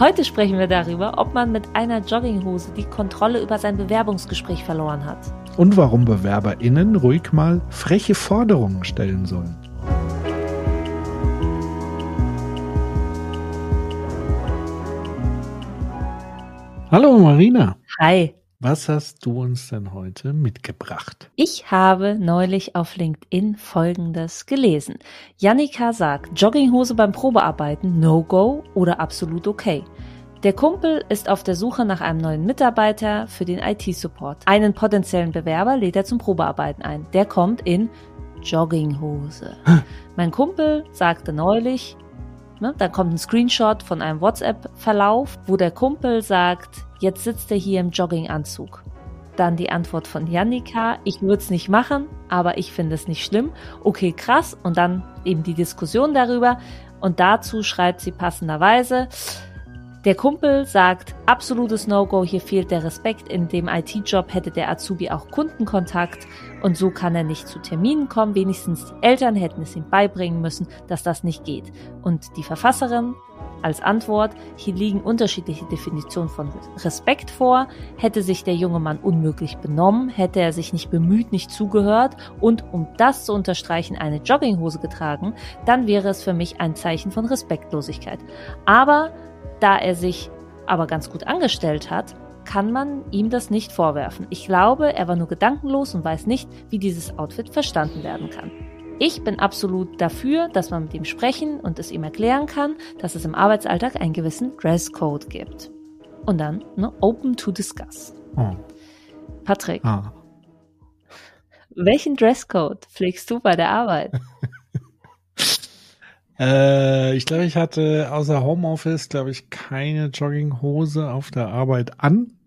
Heute sprechen wir darüber, ob man mit einer Jogginghose die Kontrolle über sein Bewerbungsgespräch verloren hat. Und warum BewerberInnen ruhig mal freche Forderungen stellen sollen. Hallo Marina. Hi. Was hast du uns denn heute mitgebracht? Ich habe neulich auf LinkedIn Folgendes gelesen. Jannika sagt, Jogginghose beim Probearbeiten, No-Go oder absolut okay. Der Kumpel ist auf der Suche nach einem neuen Mitarbeiter für den IT-Support. Einen potenziellen Bewerber lädt er zum Probearbeiten ein. Der kommt in Jogginghose. mein Kumpel sagte neulich, ne, da kommt ein Screenshot von einem WhatsApp-Verlauf, wo der Kumpel sagt, Jetzt sitzt er hier im Jogginganzug. Dann die Antwort von Jannika, ich würde es nicht machen, aber ich finde es nicht schlimm. Okay, krass. Und dann eben die Diskussion darüber. Und dazu schreibt sie passenderweise, der Kumpel sagt, absolutes No-Go, hier fehlt der Respekt. In dem IT-Job hätte der Azubi auch Kundenkontakt und so kann er nicht zu Terminen kommen. Wenigstens die Eltern hätten es ihm beibringen müssen, dass das nicht geht. Und die Verfasserin als Antwort, hier liegen unterschiedliche Definitionen von Respekt vor. Hätte sich der junge Mann unmöglich benommen, hätte er sich nicht bemüht, nicht zugehört und um das zu unterstreichen eine Jogginghose getragen, dann wäre es für mich ein Zeichen von Respektlosigkeit. Aber da er sich aber ganz gut angestellt hat, kann man ihm das nicht vorwerfen. Ich glaube, er war nur gedankenlos und weiß nicht, wie dieses Outfit verstanden werden kann. Ich bin absolut dafür, dass man mit ihm sprechen und es ihm erklären kann, dass es im Arbeitsalltag einen gewissen Dresscode gibt. Und dann ne, open to discuss. Oh. Patrick, ah. welchen Dresscode pflegst du bei der Arbeit? äh, ich glaube, ich hatte außer Homeoffice, glaube ich, keine Jogginghose auf der Arbeit an.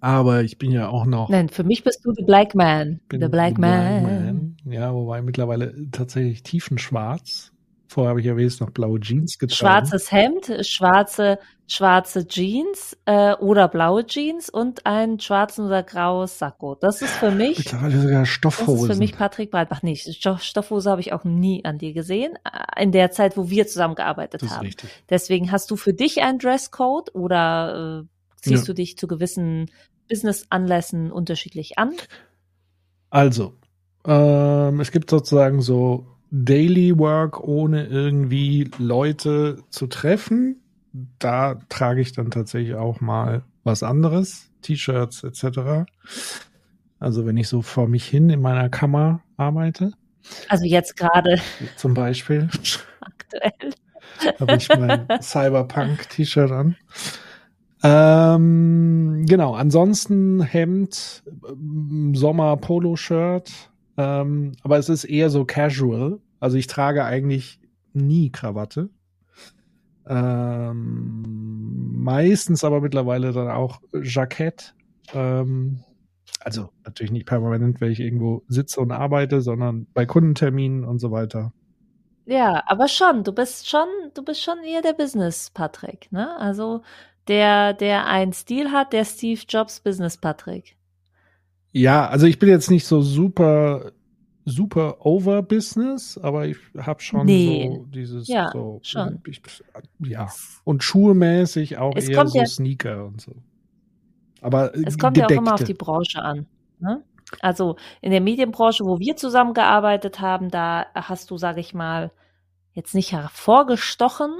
Aber ich bin ja auch noch. Nein, für mich bist du the Black Man. The Black, the Man. Black Man. Ja, wobei mittlerweile tatsächlich tiefenschwarz. Vorher habe ich ja wenigstens noch blaue Jeans getragen. Schwarzes Hemd, schwarze, schwarze Jeans äh, oder blaue Jeans und ein schwarzen oder graues Sakko. Das ist für mich. Mittlerweile sogar Stoffhose. Das ist für mich Patrick Breitbach. Nee, Stoffhose habe ich auch nie an dir gesehen. Äh, in der Zeit, wo wir zusammengearbeitet das ist haben. Richtig. Deswegen hast du für dich einen Dresscode oder äh, ziehst ja. du dich zu gewissen Business-Anlässen unterschiedlich an? Also, ähm, es gibt sozusagen so Daily Work, ohne irgendwie Leute zu treffen. Da trage ich dann tatsächlich auch mal was anderes, T-Shirts etc. Also wenn ich so vor mich hin in meiner Kammer arbeite. Also jetzt gerade. Zum Beispiel. Aktuell. Habe ich mein Cyberpunk-T-Shirt an. Ähm, genau, ansonsten Hemd, Sommer Polo-Shirt, ähm, aber es ist eher so casual. Also ich trage eigentlich nie Krawatte. Ähm, meistens aber mittlerweile dann auch Jackett. Ähm, also natürlich nicht permanent, wenn ich irgendwo sitze und arbeite, sondern bei Kundenterminen und so weiter. Ja, aber schon, du bist schon, du bist schon eher der Business Patrick, ne? Also der, der einen Stil hat, der Steve Jobs Business Patrick. Ja, also ich bin jetzt nicht so super super over Business, aber ich habe schon nee. so dieses ja, so schon. Ich, ja und schuhemäßig auch es eher so ja, Sneaker und so. Aber es kommt gedeckte. ja auch immer auf die Branche an. Ne? Also in der Medienbranche, wo wir zusammengearbeitet haben, da hast du, sage ich mal, jetzt nicht hervorgestochen,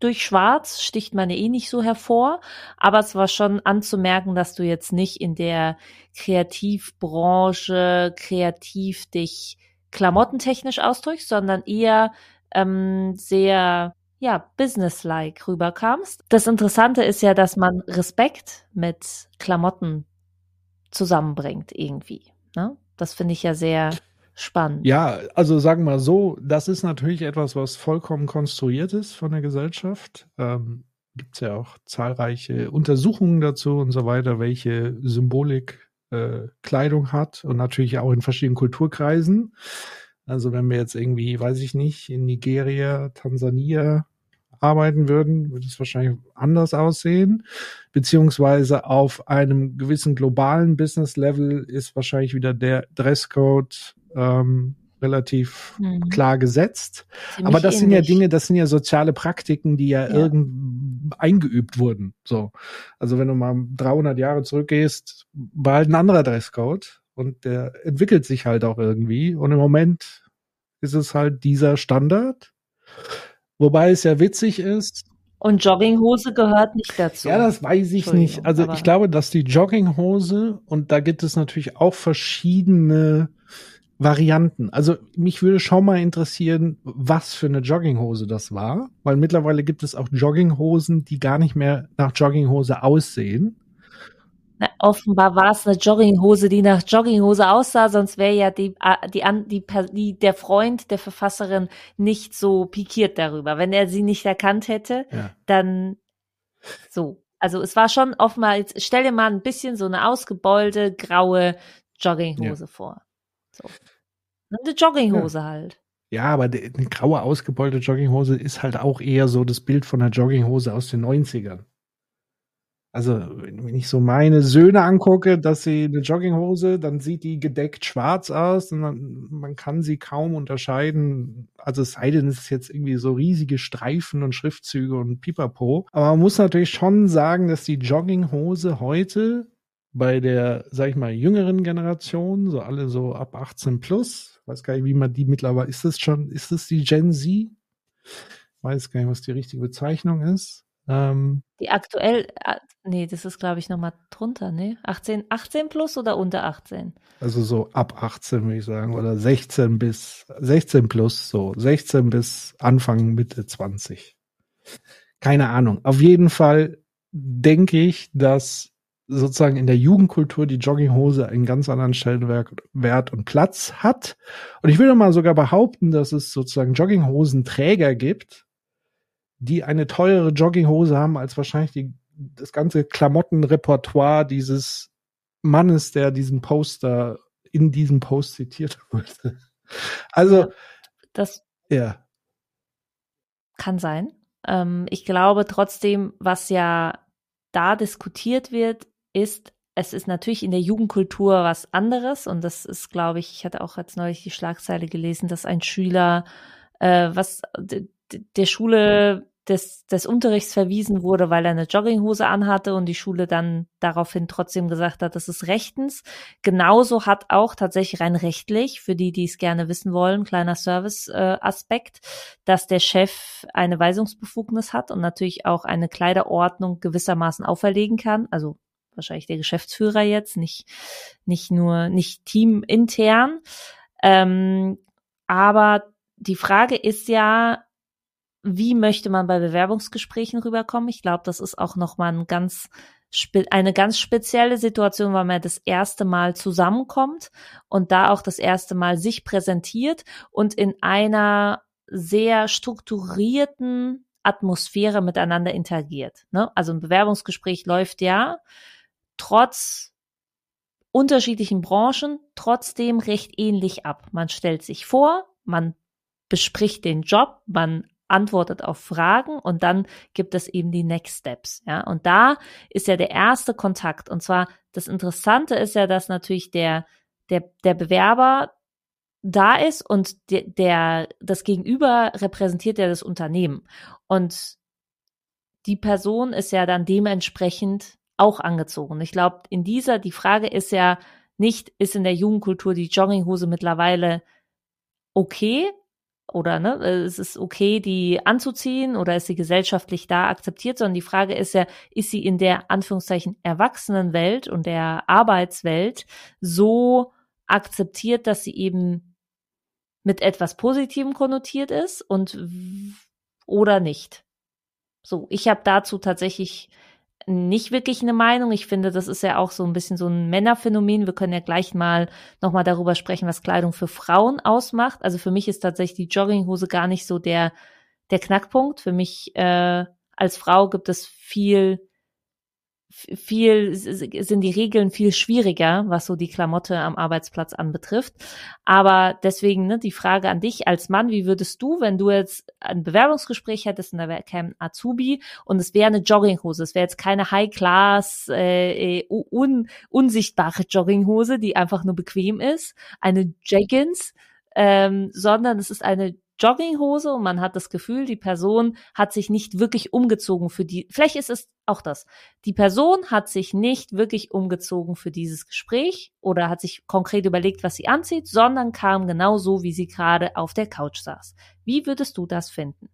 durch Schwarz sticht man eh nicht so hervor, aber es war schon anzumerken, dass du jetzt nicht in der Kreativbranche kreativ dich klamottentechnisch ausdrückst, sondern eher ähm, sehr ja, businesslike rüberkamst. Das Interessante ist ja, dass man Respekt mit Klamotten zusammenbringt irgendwie. Ne? Das finde ich ja sehr spannend. Ja, also sagen wir so, das ist natürlich etwas, was vollkommen konstruiert ist von der Gesellschaft. Ähm, Gibt es ja auch zahlreiche Untersuchungen dazu und so weiter, welche Symbolik äh, Kleidung hat und natürlich auch in verschiedenen Kulturkreisen. Also wenn wir jetzt irgendwie, weiß ich nicht, in Nigeria, Tansania arbeiten würden, würde es wahrscheinlich anders aussehen. Beziehungsweise auf einem gewissen globalen Business-Level ist wahrscheinlich wieder der Dresscode ähm, relativ mhm. klar gesetzt. Ziemlich Aber das ähnlich. sind ja Dinge, das sind ja soziale Praktiken, die ja, ja. irgend eingeübt wurden. So, also wenn du mal 300 Jahre zurückgehst, war halt ein anderer Dresscode und der entwickelt sich halt auch irgendwie. Und im Moment ist es halt dieser Standard. Wobei es ja witzig ist. Und Jogginghose gehört nicht dazu. Ja, das weiß ich nicht. Also ich glaube, dass die Jogginghose und da gibt es natürlich auch verschiedene Varianten. Also mich würde schon mal interessieren, was für eine Jogginghose das war, weil mittlerweile gibt es auch Jogginghosen, die gar nicht mehr nach Jogginghose aussehen. Na, offenbar war es eine Jogginghose, die nach Jogginghose aussah, sonst wäre ja die, die, die, die, der Freund der Verfasserin nicht so pikiert darüber. Wenn er sie nicht erkannt hätte, ja. dann so. Also es war schon offenbar, jetzt stell dir mal ein bisschen so eine ausgebeulte graue Jogginghose ja. vor. So. Eine Jogginghose ja. halt. Ja, aber eine graue, ausgebeulte Jogginghose ist halt auch eher so das Bild von einer Jogginghose aus den 90ern. Also, wenn ich so meine Söhne angucke, dass sie eine Jogginghose, dann sieht die gedeckt schwarz aus und man, man kann sie kaum unterscheiden. Also, es sei denn, es ist jetzt irgendwie so riesige Streifen und Schriftzüge und Pipapo. Aber man muss natürlich schon sagen, dass die Jogginghose heute bei der, sag ich mal, jüngeren Generation, so alle so ab 18 plus, weiß gar nicht, wie man die mittlerweile, ist das schon, ist das die Gen Z? Weiß gar nicht, was die richtige Bezeichnung ist. Ähm, die aktuell, nee, das ist glaube ich nochmal drunter, ne? 18, 18 plus oder unter 18? Also so ab 18 würde ich sagen, oder 16 bis, 16 plus, so 16 bis Anfang, Mitte 20. Keine Ahnung. Auf jeden Fall denke ich, dass sozusagen in der Jugendkultur die Jogginghose einen ganz anderen Stellenwert und Platz hat. Und ich würde mal sogar behaupten, dass es sozusagen Jogginghosenträger gibt, die eine teurere Jogginghose haben als wahrscheinlich die, das ganze Klamottenrepertoire dieses Mannes, der diesen Poster in diesem Post zitiert wurde. Also, das ja. kann sein. Ähm, ich glaube trotzdem, was ja da diskutiert wird, ist, es ist natürlich in der Jugendkultur was anderes und das ist, glaube ich, ich hatte auch jetzt neulich die Schlagzeile gelesen, dass ein Schüler äh, was der Schule des, des Unterrichts verwiesen wurde, weil er eine Jogginghose anhatte und die Schule dann daraufhin trotzdem gesagt hat, das ist rechtens. Genauso hat auch tatsächlich rein rechtlich, für die, die es gerne wissen wollen, kleiner Service-Aspekt, äh, dass der Chef eine Weisungsbefugnis hat und natürlich auch eine Kleiderordnung gewissermaßen auferlegen kann. Also wahrscheinlich der Geschäftsführer jetzt, nicht, nicht nur, nicht teamintern. Ähm, aber die Frage ist ja, wie möchte man bei Bewerbungsgesprächen rüberkommen? Ich glaube, das ist auch nochmal ein ganz, eine ganz spezielle Situation, weil man das erste Mal zusammenkommt und da auch das erste Mal sich präsentiert und in einer sehr strukturierten Atmosphäre miteinander interagiert. Ne? Also ein Bewerbungsgespräch läuft ja trotz unterschiedlichen Branchen trotzdem recht ähnlich ab. Man stellt sich vor, man bespricht den Job, man antwortet auf Fragen und dann gibt es eben die Next Steps. Ja, und da ist ja der erste Kontakt. Und zwar das Interessante ist ja, dass natürlich der, der, der Bewerber da ist und der, der, das Gegenüber repräsentiert ja das Unternehmen. Und die Person ist ja dann dementsprechend auch angezogen. Ich glaube, in dieser, die Frage ist ja nicht, ist in der Jugendkultur die Jogginghose mittlerweile okay, oder ne, es ist okay, die anzuziehen oder ist sie gesellschaftlich da akzeptiert, sondern die Frage ist ja, ist sie in der Anführungszeichen Erwachsenenwelt und der Arbeitswelt so akzeptiert, dass sie eben mit etwas Positivem konnotiert ist und oder nicht. So, ich habe dazu tatsächlich nicht wirklich eine Meinung. Ich finde, das ist ja auch so ein bisschen so ein Männerphänomen. Wir können ja gleich mal nochmal darüber sprechen, was Kleidung für Frauen ausmacht. Also für mich ist tatsächlich die Jogginghose gar nicht so der, der Knackpunkt. Für mich äh, als Frau gibt es viel viel sind die Regeln viel schwieriger, was so die Klamotte am Arbeitsplatz anbetrifft. Aber deswegen ne, die Frage an dich als Mann, wie würdest du, wenn du jetzt ein Bewerbungsgespräch hättest und da käme ein Azubi und es wäre eine Jogginghose, es wäre jetzt keine High-Class, äh, äh, un, unsichtbare Jogginghose, die einfach nur bequem ist, eine Jeggings, ähm, sondern es ist eine Jogginghose und man hat das Gefühl, die Person hat sich nicht wirklich umgezogen für die, vielleicht ist es auch das. Die Person hat sich nicht wirklich umgezogen für dieses Gespräch oder hat sich konkret überlegt, was sie anzieht, sondern kam genau so, wie sie gerade auf der Couch saß. Wie würdest du das finden?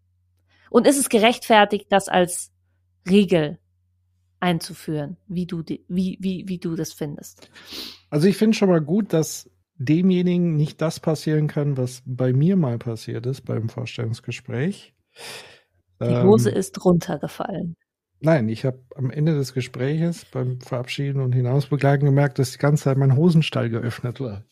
Und ist es gerechtfertigt, das als Regel einzuführen, wie du, wie, wie, wie du das findest? Also ich finde schon mal gut, dass demjenigen nicht das passieren kann, was bei mir mal passiert ist beim Vorstellungsgespräch. Die Hose ähm, ist runtergefallen. Nein, ich habe am Ende des Gespräches beim Verabschieden und Hinausbegleiten gemerkt, dass die ganze Zeit mein Hosenstall geöffnet war.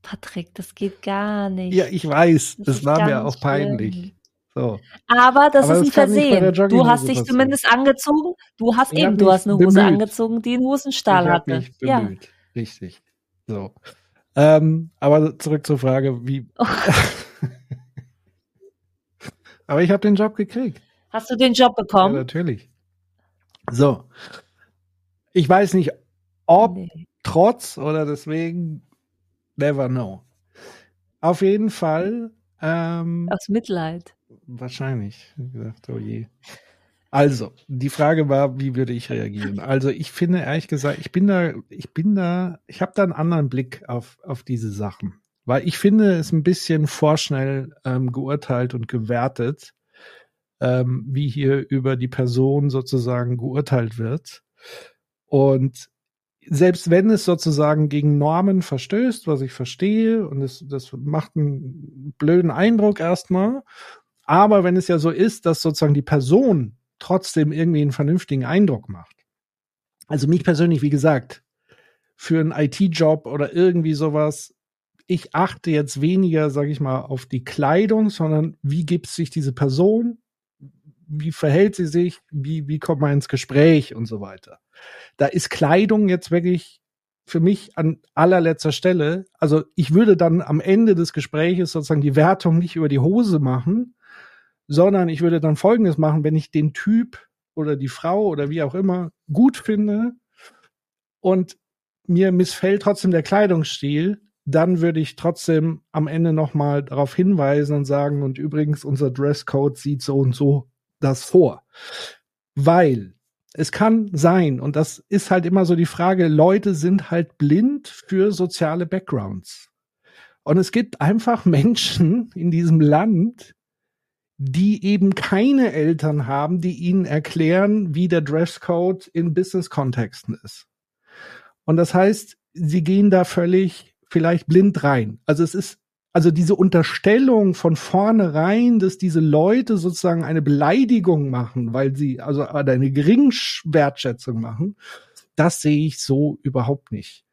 Patrick, das geht gar nicht. Ja, ich weiß, das, das war mir auch peinlich. So. Aber das Aber ist das ein Versehen. Du hast dich zumindest angezogen. Du hast ich eben, du hast eine Hose bemüht. angezogen, die einen Hosenstall ich hatte. Ja. Richtig. So. Ähm, aber zurück zur Frage, wie. Oh. aber ich habe den Job gekriegt. Hast du den Job bekommen? Ja, natürlich. So. Ich weiß nicht, ob nee. trotz oder deswegen, never know. Auf jeden Fall. Ähm, Aus Mitleid. Wahrscheinlich. Ich gesagt, oh je. Also, die Frage war, wie würde ich reagieren? Also, ich finde ehrlich gesagt, ich bin da, ich bin da, ich habe da einen anderen Blick auf, auf diese Sachen. Weil ich finde es ein bisschen vorschnell ähm, geurteilt und gewertet, ähm, wie hier über die Person sozusagen geurteilt wird. Und selbst wenn es sozusagen gegen Normen verstößt, was ich verstehe, und es, das macht einen blöden Eindruck erstmal, aber wenn es ja so ist, dass sozusagen die Person trotzdem irgendwie einen vernünftigen Eindruck macht. Also mich persönlich, wie gesagt, für einen IT-Job oder irgendwie sowas, ich achte jetzt weniger, sage ich mal, auf die Kleidung, sondern wie gibt sich diese Person, wie verhält sie sich, wie, wie kommt man ins Gespräch und so weiter. Da ist Kleidung jetzt wirklich für mich an allerletzter Stelle. Also ich würde dann am Ende des Gespräches sozusagen die Wertung nicht über die Hose machen, sondern ich würde dann Folgendes machen, wenn ich den Typ oder die Frau oder wie auch immer gut finde und mir missfällt trotzdem der Kleidungsstil, dann würde ich trotzdem am Ende nochmal darauf hinweisen und sagen, und übrigens, unser Dresscode sieht so und so das vor. Weil es kann sein, und das ist halt immer so die Frage, Leute sind halt blind für soziale Backgrounds. Und es gibt einfach Menschen in diesem Land, die eben keine Eltern haben, die ihnen erklären, wie der Dresscode in Business-Kontexten ist. Und das heißt, sie gehen da völlig vielleicht blind rein. Also es ist, also diese Unterstellung von vornherein, dass diese Leute sozusagen eine Beleidigung machen, weil sie, also eine Geringwertschätzung machen, das sehe ich so überhaupt nicht.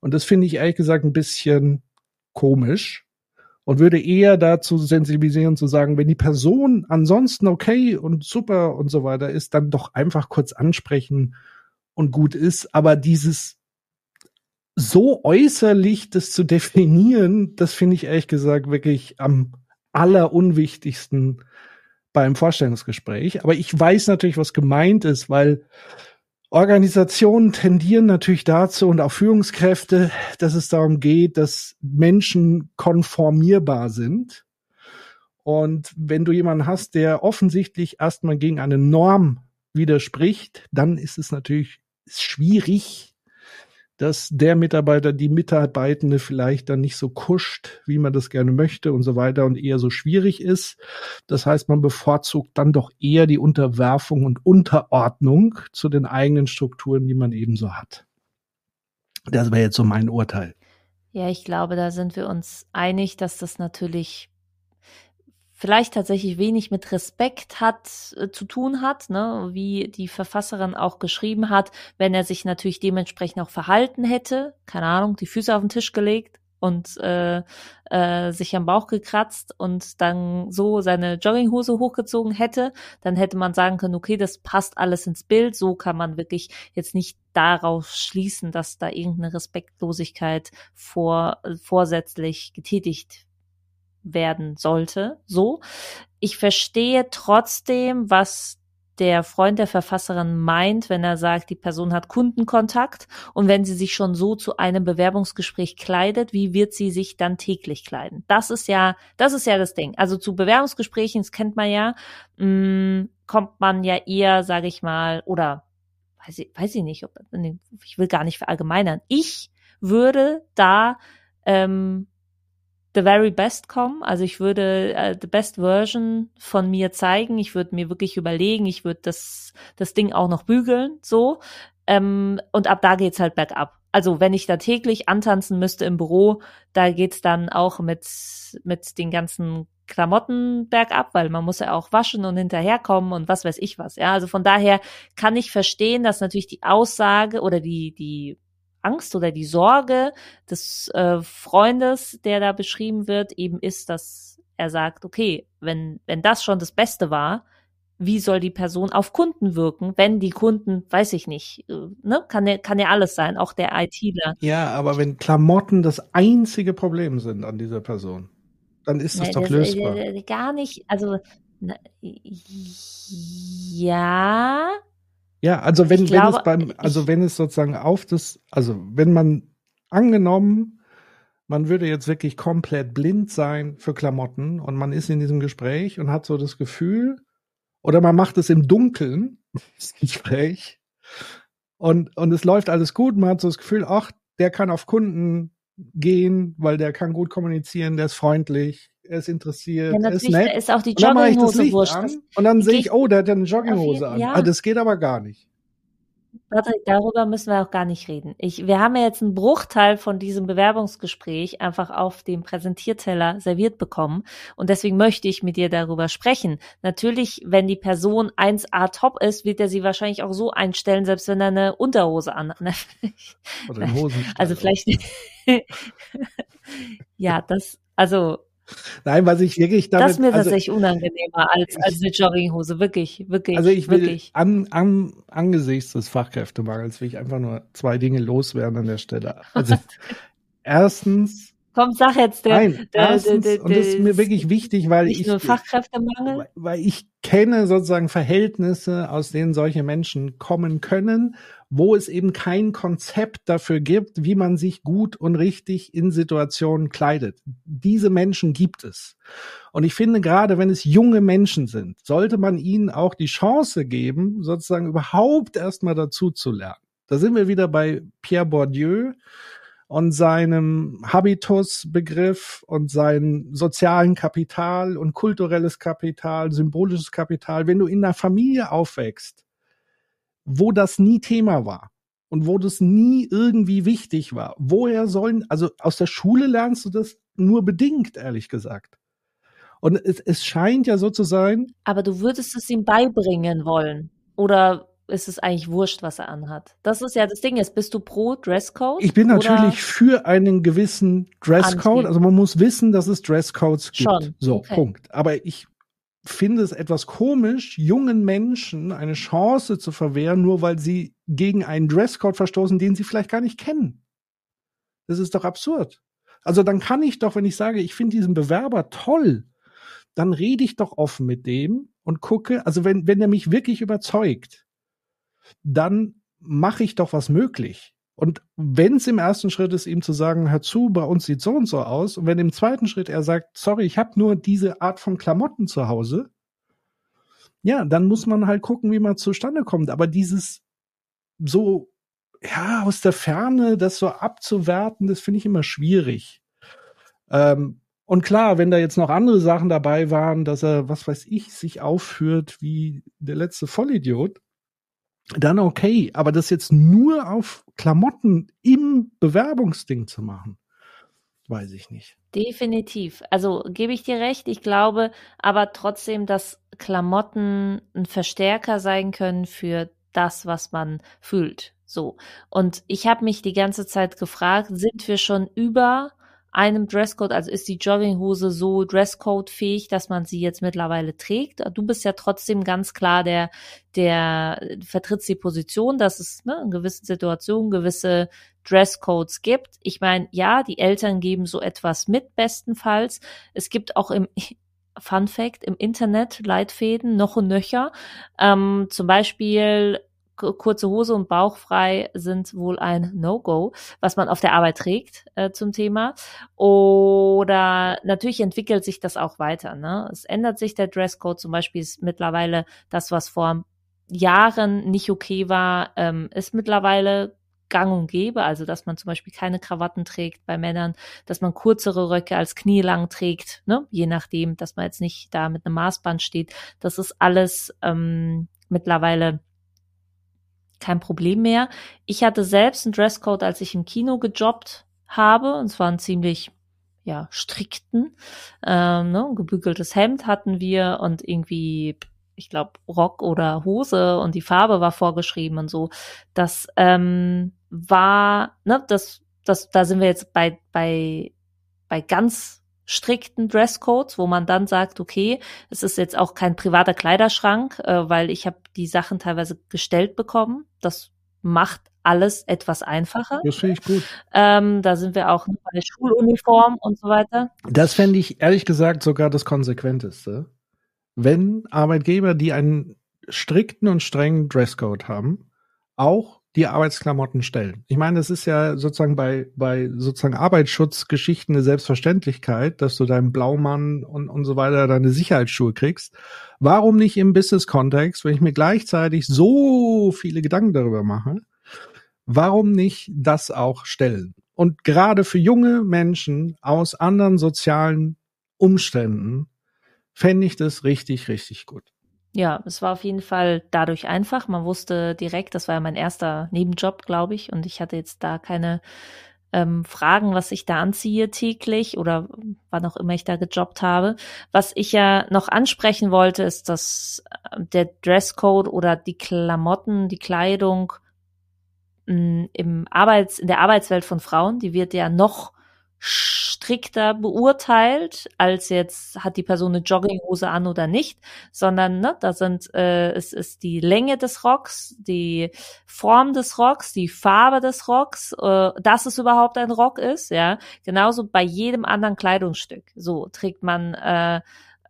Und das finde ich ehrlich gesagt ein bisschen komisch und würde eher dazu sensibilisieren zu sagen, wenn die Person ansonsten okay und super und so weiter ist, dann doch einfach kurz ansprechen und gut ist. Aber dieses so äußerlich das zu definieren, das finde ich ehrlich gesagt wirklich am allerunwichtigsten beim Vorstellungsgespräch. Aber ich weiß natürlich, was gemeint ist, weil Organisationen tendieren natürlich dazu und auch Führungskräfte, dass es darum geht, dass Menschen konformierbar sind. Und wenn du jemanden hast, der offensichtlich erstmal gegen eine Norm widerspricht, dann ist es natürlich schwierig, dass der Mitarbeiter die Mitarbeitende vielleicht dann nicht so kuscht, wie man das gerne möchte und so weiter und eher so schwierig ist. Das heißt, man bevorzugt dann doch eher die Unterwerfung und Unterordnung zu den eigenen Strukturen, die man eben so hat. Das wäre jetzt so mein Urteil. Ja, ich glaube, da sind wir uns einig, dass das natürlich vielleicht tatsächlich wenig mit Respekt hat äh, zu tun hat, ne, wie die Verfasserin auch geschrieben hat, wenn er sich natürlich dementsprechend auch verhalten hätte, keine Ahnung, die Füße auf den Tisch gelegt und äh, äh, sich am Bauch gekratzt und dann so seine Jogginghose hochgezogen hätte, dann hätte man sagen können, okay, das passt alles ins Bild. So kann man wirklich jetzt nicht darauf schließen, dass da irgendeine Respektlosigkeit vor, vorsätzlich getätigt werden sollte. So. Ich verstehe trotzdem, was der Freund der Verfasserin meint, wenn er sagt, die Person hat Kundenkontakt und wenn sie sich schon so zu einem Bewerbungsgespräch kleidet, wie wird sie sich dann täglich kleiden? Das ist ja, das ist ja das Ding. Also zu Bewerbungsgesprächen, das kennt man ja, mh, mm, kommt man ja eher, sage ich mal, oder weiß ich, weiß ich nicht, ob, ich will gar nicht verallgemeinern. Ich würde da ähm, the very best kommen. Also ich würde äh, the best version von mir zeigen. Ich würde mir wirklich überlegen, ich würde das, das Ding auch noch bügeln, so. Ähm, und ab da geht's halt bergab. Also wenn ich da täglich antanzen müsste im Büro, da geht's dann auch mit, mit den ganzen Klamotten bergab, weil man muss ja auch waschen und hinterherkommen und was weiß ich was. Ja, also von daher kann ich verstehen, dass natürlich die Aussage oder die, die Angst oder die Sorge des äh, Freundes, der da beschrieben wird, eben ist, dass er sagt, okay, wenn, wenn das schon das Beste war, wie soll die Person auf Kunden wirken, wenn die Kunden, weiß ich nicht, äh, ne, kann ja, kann ja alles sein, auch der ITler. Ja, aber wenn Klamotten das einzige Problem sind an dieser Person, dann ist das ja, doch das, lösbar. Äh, gar nicht, also, na, ja, ja, also wenn, wenn es beim, also wenn es sozusagen auf das, also wenn man angenommen, man würde jetzt wirklich komplett blind sein für Klamotten und man ist in diesem Gespräch und hat so das Gefühl, oder man macht es im Dunkeln, das Gespräch, und, und es läuft alles gut, man hat so das Gefühl, ach, der kann auf Kunden gehen, weil der kann gut kommunizieren, der ist freundlich, er ist interessiert, ja, er ist nett. ist auch die Jogginghose wurscht. An, und dann sehe ich, oh, der hat eine Jogginghose an. Ja. Ah, das geht aber gar nicht. Patrick, darüber müssen wir auch gar nicht reden. Ich, wir haben ja jetzt einen Bruchteil von diesem Bewerbungsgespräch einfach auf dem Präsentierteller serviert bekommen. Und deswegen möchte ich mit dir darüber sprechen. Natürlich, wenn die Person 1A top ist, wird er sie wahrscheinlich auch so einstellen, selbst wenn er eine Unterhose an. Oder Hosen. Also vielleicht. ja, das, also Nein, was ich wirklich damit. Das ist mir also, tatsächlich unangenehmer als, als eine Jogginghose. Wirklich, wirklich. Also ich will wirklich. An, an, angesichts des Fachkräftemangels will ich einfach nur zwei Dinge loswerden an der Stelle. Also erstens. Komm, sag jetzt der. Nein, der, erstens, der, der, und das ist mir wirklich wichtig, weil ich. Nur Fachkräftemangel? Weil ich kenne sozusagen Verhältnisse, aus denen solche Menschen kommen können wo es eben kein Konzept dafür gibt, wie man sich gut und richtig in Situationen kleidet. Diese Menschen gibt es. Und ich finde, gerade wenn es junge Menschen sind, sollte man ihnen auch die Chance geben, sozusagen überhaupt erstmal dazu zu lernen. Da sind wir wieder bei Pierre Bourdieu und seinem Habitusbegriff und seinem sozialen Kapital und kulturelles Kapital, symbolisches Kapital. Wenn du in einer Familie aufwächst, wo das nie Thema war und wo das nie irgendwie wichtig war. Woher sollen, also aus der Schule lernst du das nur bedingt, ehrlich gesagt. Und es, es scheint ja so zu sein. Aber du würdest es ihm beibringen wollen. Oder ist es eigentlich wurscht, was er anhat? Das ist ja das Ding. Ist, bist du pro Dresscode? Ich bin natürlich für einen gewissen Dresscode. Antrieb. Also man muss wissen, dass es Dresscodes gibt. Schon. So, okay. Punkt. Aber ich finde es etwas komisch, jungen Menschen eine Chance zu verwehren, nur weil sie gegen einen Dresscode verstoßen, den sie vielleicht gar nicht kennen. Das ist doch absurd. Also dann kann ich doch, wenn ich sage, ich finde diesen Bewerber toll, dann rede ich doch offen mit dem und gucke, also wenn, wenn er mich wirklich überzeugt, dann mache ich doch was möglich. Und wenn es im ersten Schritt ist, ihm zu sagen, hör zu, bei uns sieht so und so aus, und wenn im zweiten Schritt er sagt, sorry, ich habe nur diese Art von Klamotten zu Hause, ja, dann muss man halt gucken, wie man zustande kommt. Aber dieses so, ja, aus der Ferne, das so abzuwerten, das finde ich immer schwierig. Ähm, und klar, wenn da jetzt noch andere Sachen dabei waren, dass er, was weiß ich, sich aufführt wie der letzte Vollidiot, dann okay. Aber das jetzt nur auf Klamotten im Bewerbungsding zu machen, weiß ich nicht. Definitiv. Also gebe ich dir recht. Ich glaube aber trotzdem, dass Klamotten ein Verstärker sein können für das, was man fühlt. So. Und ich habe mich die ganze Zeit gefragt, sind wir schon über einem Dresscode, also ist die Jogginghose so Dresscode-fähig, dass man sie jetzt mittlerweile trägt? Du bist ja trotzdem ganz klar der, der vertritt die Position, dass es ne, in gewissen Situationen gewisse Dresscodes gibt. Ich meine, ja, die Eltern geben so etwas mit, bestenfalls. Es gibt auch im Fun Fact im Internet Leitfäden noch und nöcher. Ähm, zum Beispiel kurze Hose und bauchfrei sind wohl ein No-Go, was man auf der Arbeit trägt äh, zum Thema. Oder natürlich entwickelt sich das auch weiter. Ne? Es ändert sich der Dresscode. Zum Beispiel ist mittlerweile das, was vor Jahren nicht okay war, ähm, ist mittlerweile gang und gäbe, also dass man zum Beispiel keine Krawatten trägt bei Männern, dass man kürzere Röcke als knielang trägt, ne? je nachdem, dass man jetzt nicht da mit einem Maßband steht. Das ist alles ähm, mittlerweile kein Problem mehr. Ich hatte selbst einen Dresscode, als ich im Kino gejobbt habe, und zwar einen ziemlich ja, strikten, ähm, ne, gebügeltes Hemd hatten wir und irgendwie, ich glaube, Rock oder Hose und die Farbe war vorgeschrieben und so. Das ähm, war, ne, das, das, da sind wir jetzt bei, bei, bei ganz strikten Dresscodes, wo man dann sagt, okay, es ist jetzt auch kein privater Kleiderschrank, äh, weil ich habe die Sachen teilweise gestellt bekommen. Das macht alles etwas einfacher. Das finde ich gut. Ähm, da sind wir auch bei der Schuluniform und so weiter. Das fände ich ehrlich gesagt sogar das Konsequenteste. Wenn Arbeitgeber, die einen strikten und strengen Dresscode haben, auch die Arbeitsklamotten stellen. Ich meine, es ist ja sozusagen bei, bei sozusagen Arbeitsschutzgeschichten eine Selbstverständlichkeit, dass du deinen Blaumann und, und so weiter deine Sicherheitsschuhe kriegst. Warum nicht im Business-Kontext, wenn ich mir gleichzeitig so viele Gedanken darüber mache, warum nicht das auch stellen? Und gerade für junge Menschen aus anderen sozialen Umständen fände ich das richtig, richtig gut. Ja, es war auf jeden Fall dadurch einfach. Man wusste direkt, das war ja mein erster Nebenjob, glaube ich, und ich hatte jetzt da keine ähm, Fragen, was ich da anziehe täglich oder wann auch immer ich da gejobbt habe. Was ich ja noch ansprechen wollte, ist, dass äh, der Dresscode oder die Klamotten, die Kleidung mm, im Arbeits, in der Arbeitswelt von Frauen, die wird ja noch strikter beurteilt, als jetzt hat die Person eine Jogginghose an oder nicht, sondern ne, da sind äh, es ist die Länge des Rocks, die Form des Rocks, die Farbe des Rocks, äh, dass es überhaupt ein Rock ist, ja, genauso bei jedem anderen Kleidungsstück. So trägt man äh,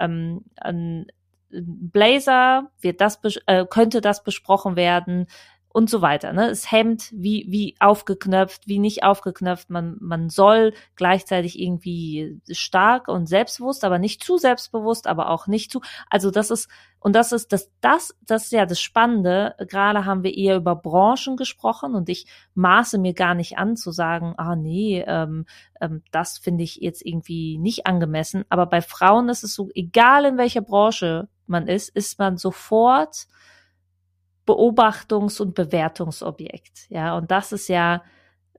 ähm, ein Blazer, wird das äh, könnte das besprochen werden, und so weiter. Ne? Es hemmt, wie, wie aufgeknöpft, wie nicht aufgeknöpft. Man, man soll gleichzeitig irgendwie stark und selbstbewusst, aber nicht zu selbstbewusst, aber auch nicht zu. Also das ist, und das ist das, das, das ist ja das Spannende. Gerade haben wir eher über Branchen gesprochen und ich maße mir gar nicht an zu sagen, ah nee, ähm, ähm, das finde ich jetzt irgendwie nicht angemessen. Aber bei Frauen ist es so, egal in welcher Branche man ist, ist man sofort Beobachtungs- und Bewertungsobjekt. Ja, und das ist ja,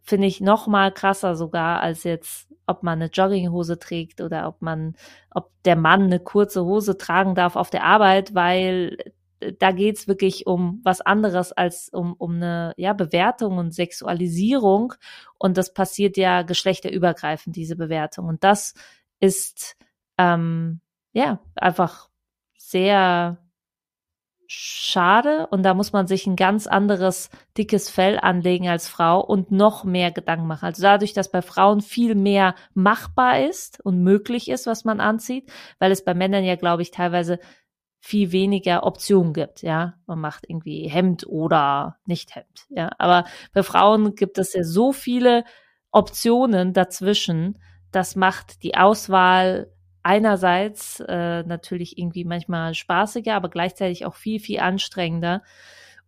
finde ich, noch mal krasser sogar als jetzt, ob man eine Jogginghose trägt oder ob man, ob der Mann eine kurze Hose tragen darf auf der Arbeit, weil äh, da geht's wirklich um was anderes als um, um eine ja, Bewertung und Sexualisierung. Und das passiert ja geschlechterübergreifend, diese Bewertung. Und das ist ähm, ja einfach sehr schade und da muss man sich ein ganz anderes dickes Fell anlegen als Frau und noch mehr Gedanken machen. Also dadurch, dass bei Frauen viel mehr machbar ist und möglich ist, was man anzieht, weil es bei Männern ja, glaube ich, teilweise viel weniger Optionen gibt, ja. Man macht irgendwie Hemd oder nicht Hemd, ja. Aber bei Frauen gibt es ja so viele Optionen dazwischen. Das macht die Auswahl einerseits äh, natürlich irgendwie manchmal spaßiger, aber gleichzeitig auch viel, viel anstrengender.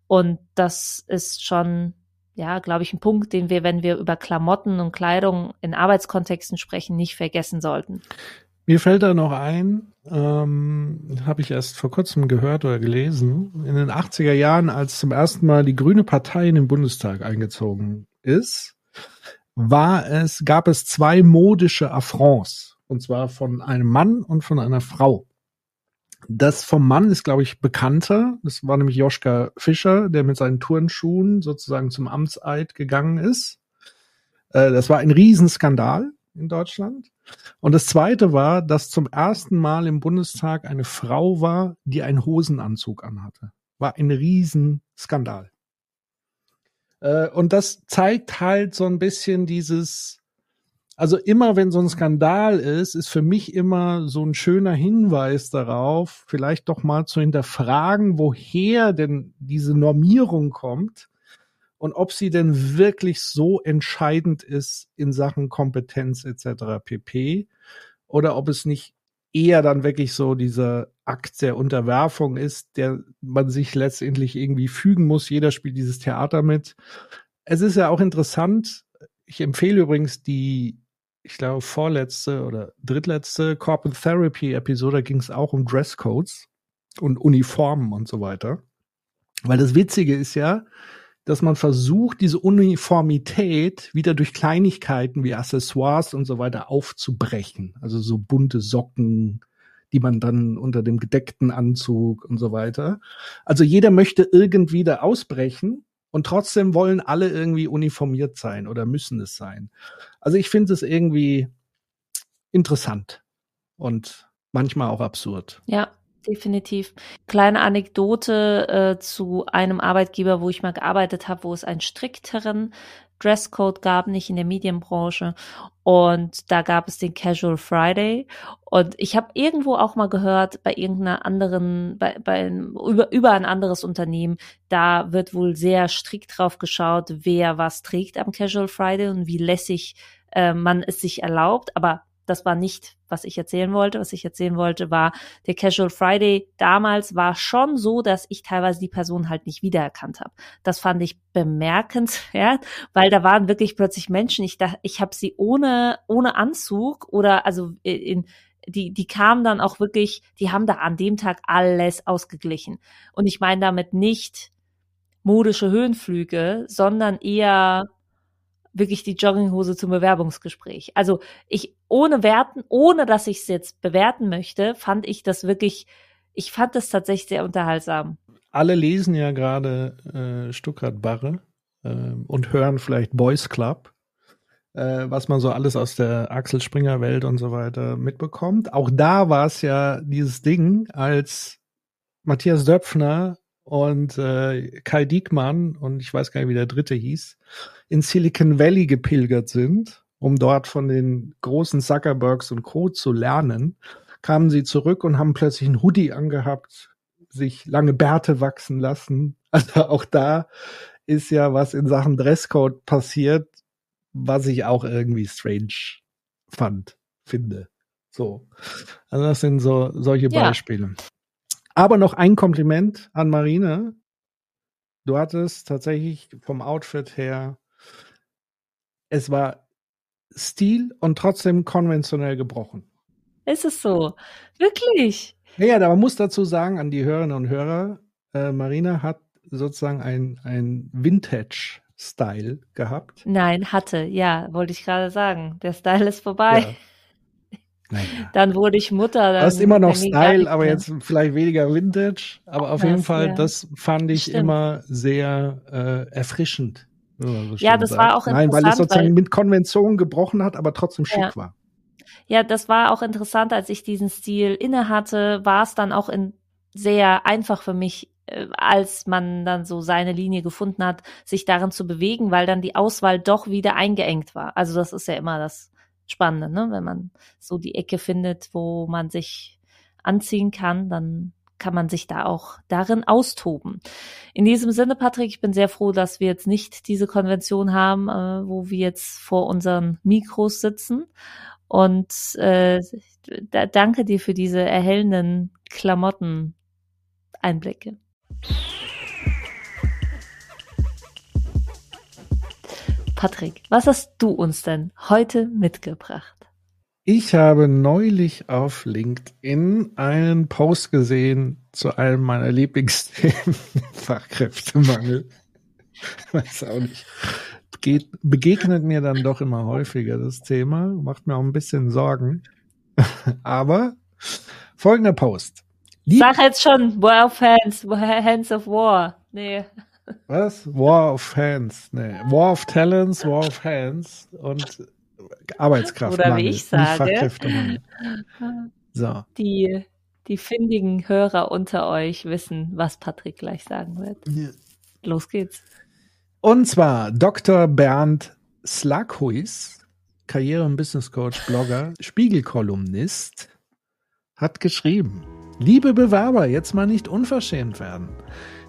Und das ist schon, ja, glaube ich, ein Punkt, den wir, wenn wir über Klamotten und Kleidung in Arbeitskontexten sprechen, nicht vergessen sollten. Mir fällt da noch ein, ähm, habe ich erst vor kurzem gehört oder gelesen, in den 80er Jahren, als zum ersten Mal die Grüne Partei in den Bundestag eingezogen ist, war es, gab es zwei modische Affronts. Und zwar von einem Mann und von einer Frau. Das vom Mann ist, glaube ich, bekannter. Das war nämlich Joschka Fischer, der mit seinen Turnschuhen sozusagen zum Amtseid gegangen ist. Äh, das war ein Riesenskandal in Deutschland. Und das zweite war, dass zum ersten Mal im Bundestag eine Frau war, die einen Hosenanzug anhatte. War ein Riesenskandal. Äh, und das zeigt halt so ein bisschen dieses, also immer wenn so ein Skandal ist, ist für mich immer so ein schöner Hinweis darauf, vielleicht doch mal zu hinterfragen, woher denn diese Normierung kommt und ob sie denn wirklich so entscheidend ist in Sachen Kompetenz etc. pp. Oder ob es nicht eher dann wirklich so dieser Akt der Unterwerfung ist, der man sich letztendlich irgendwie fügen muss. Jeder spielt dieses Theater mit. Es ist ja auch interessant. Ich empfehle übrigens die, ich glaube, vorletzte oder drittletzte Corporate Therapy Episode. Ging es auch um Dresscodes und Uniformen und so weiter. Weil das Witzige ist ja, dass man versucht, diese Uniformität wieder durch Kleinigkeiten wie Accessoires und so weiter aufzubrechen. Also so bunte Socken, die man dann unter dem gedeckten Anzug und so weiter. Also jeder möchte irgendwie da ausbrechen und trotzdem wollen alle irgendwie uniformiert sein oder müssen es sein. Also ich finde es irgendwie interessant und manchmal auch absurd. Ja, definitiv. Kleine Anekdote äh, zu einem Arbeitgeber, wo ich mal gearbeitet habe, wo es einen strikteren Dresscode gab, nicht in der Medienbranche. Und da gab es den Casual Friday. Und ich habe irgendwo auch mal gehört, bei irgendeiner anderen, bei, bei über, über ein anderes Unternehmen, da wird wohl sehr strikt drauf geschaut, wer was trägt am Casual Friday und wie lässig äh, man es sich erlaubt. Aber das war nicht, was ich erzählen wollte. Was ich erzählen wollte, war, der Casual Friday damals war schon so, dass ich teilweise die Person halt nicht wiedererkannt habe. Das fand ich bemerkenswert, weil da waren wirklich plötzlich Menschen, ich dachte, ich habe sie ohne, ohne Anzug oder also in, die, die kamen dann auch wirklich, die haben da an dem Tag alles ausgeglichen. Und ich meine damit nicht modische Höhenflüge, sondern eher wirklich die Jogginghose zum Bewerbungsgespräch. Also ich ohne werten, ohne dass ich es jetzt bewerten möchte, fand ich das wirklich, ich fand das tatsächlich sehr unterhaltsam. Alle lesen ja gerade äh, Stuttgart Barre äh, und hören vielleicht Boys Club, äh, was man so alles aus der Axel Springer Welt und so weiter mitbekommt. Auch da war es ja dieses Ding, als Matthias Döpfner und äh, Kai Diekmann und ich weiß gar nicht, wie der dritte hieß, in Silicon Valley gepilgert sind, um dort von den großen Zuckerbergs und Co. zu lernen, kamen sie zurück und haben plötzlich ein Hoodie angehabt, sich lange Bärte wachsen lassen. Also auch da ist ja was in Sachen Dresscode passiert, was ich auch irgendwie strange fand, finde. So. Also das sind so solche ja. Beispiele. Aber noch ein Kompliment an Marina. Du hattest tatsächlich vom Outfit her es war Stil und trotzdem konventionell gebrochen. Ist es so? Wirklich? Ja, ja, man muss dazu sagen an die Hörerinnen und Hörer, äh, Marina hat sozusagen ein, ein Vintage-Style gehabt. Nein, hatte, ja, wollte ich gerade sagen. Der Style ist vorbei. Ja. Naja. Dann wurde ich Mutter. Dann, das ist immer noch Style, aber jetzt vielleicht weniger Vintage. Aber auf das, jeden Fall, ja. das fand ich Stimmt. immer sehr äh, erfrischend. Ja, das sagt. war auch interessant. Nein, weil es sozusagen weil, mit Konventionen gebrochen hat, aber trotzdem schick ja. war. Ja, das war auch interessant, als ich diesen Stil inne hatte, war es dann auch in sehr einfach für mich, äh, als man dann so seine Linie gefunden hat, sich darin zu bewegen, weil dann die Auswahl doch wieder eingeengt war. Also das ist ja immer das Spannende, ne? Wenn man so die Ecke findet, wo man sich anziehen kann, dann kann man sich da auch darin austoben. In diesem Sinne, Patrick, ich bin sehr froh, dass wir jetzt nicht diese Konvention haben, äh, wo wir jetzt vor unseren Mikros sitzen. Und äh, da, danke dir für diese erhellenden Klamotten-Einblicke. Patrick, was hast du uns denn heute mitgebracht? Ich habe neulich auf LinkedIn einen Post gesehen zu einem meiner Lieblingsthemen, Fachkräftemangel. Weiß auch nicht. geht, begegnet mir dann doch immer häufiger, das Thema. Macht mir auch ein bisschen Sorgen. Aber folgender Post. Lieb Sag jetzt schon, War of Hands, Hands of War. Nee. Was? War of Hands. Nee. War of Talents, War of Hands und Arbeitskraft. Oder wie ich sage. So. Die, die findigen Hörer unter euch wissen, was Patrick gleich sagen wird. Ja. Los geht's. Und zwar Dr. Bernd Slakhuis, Karriere- und Business Coach, Blogger, Spiegelkolumnist, hat geschrieben, liebe Bewerber, jetzt mal nicht unverschämt werden.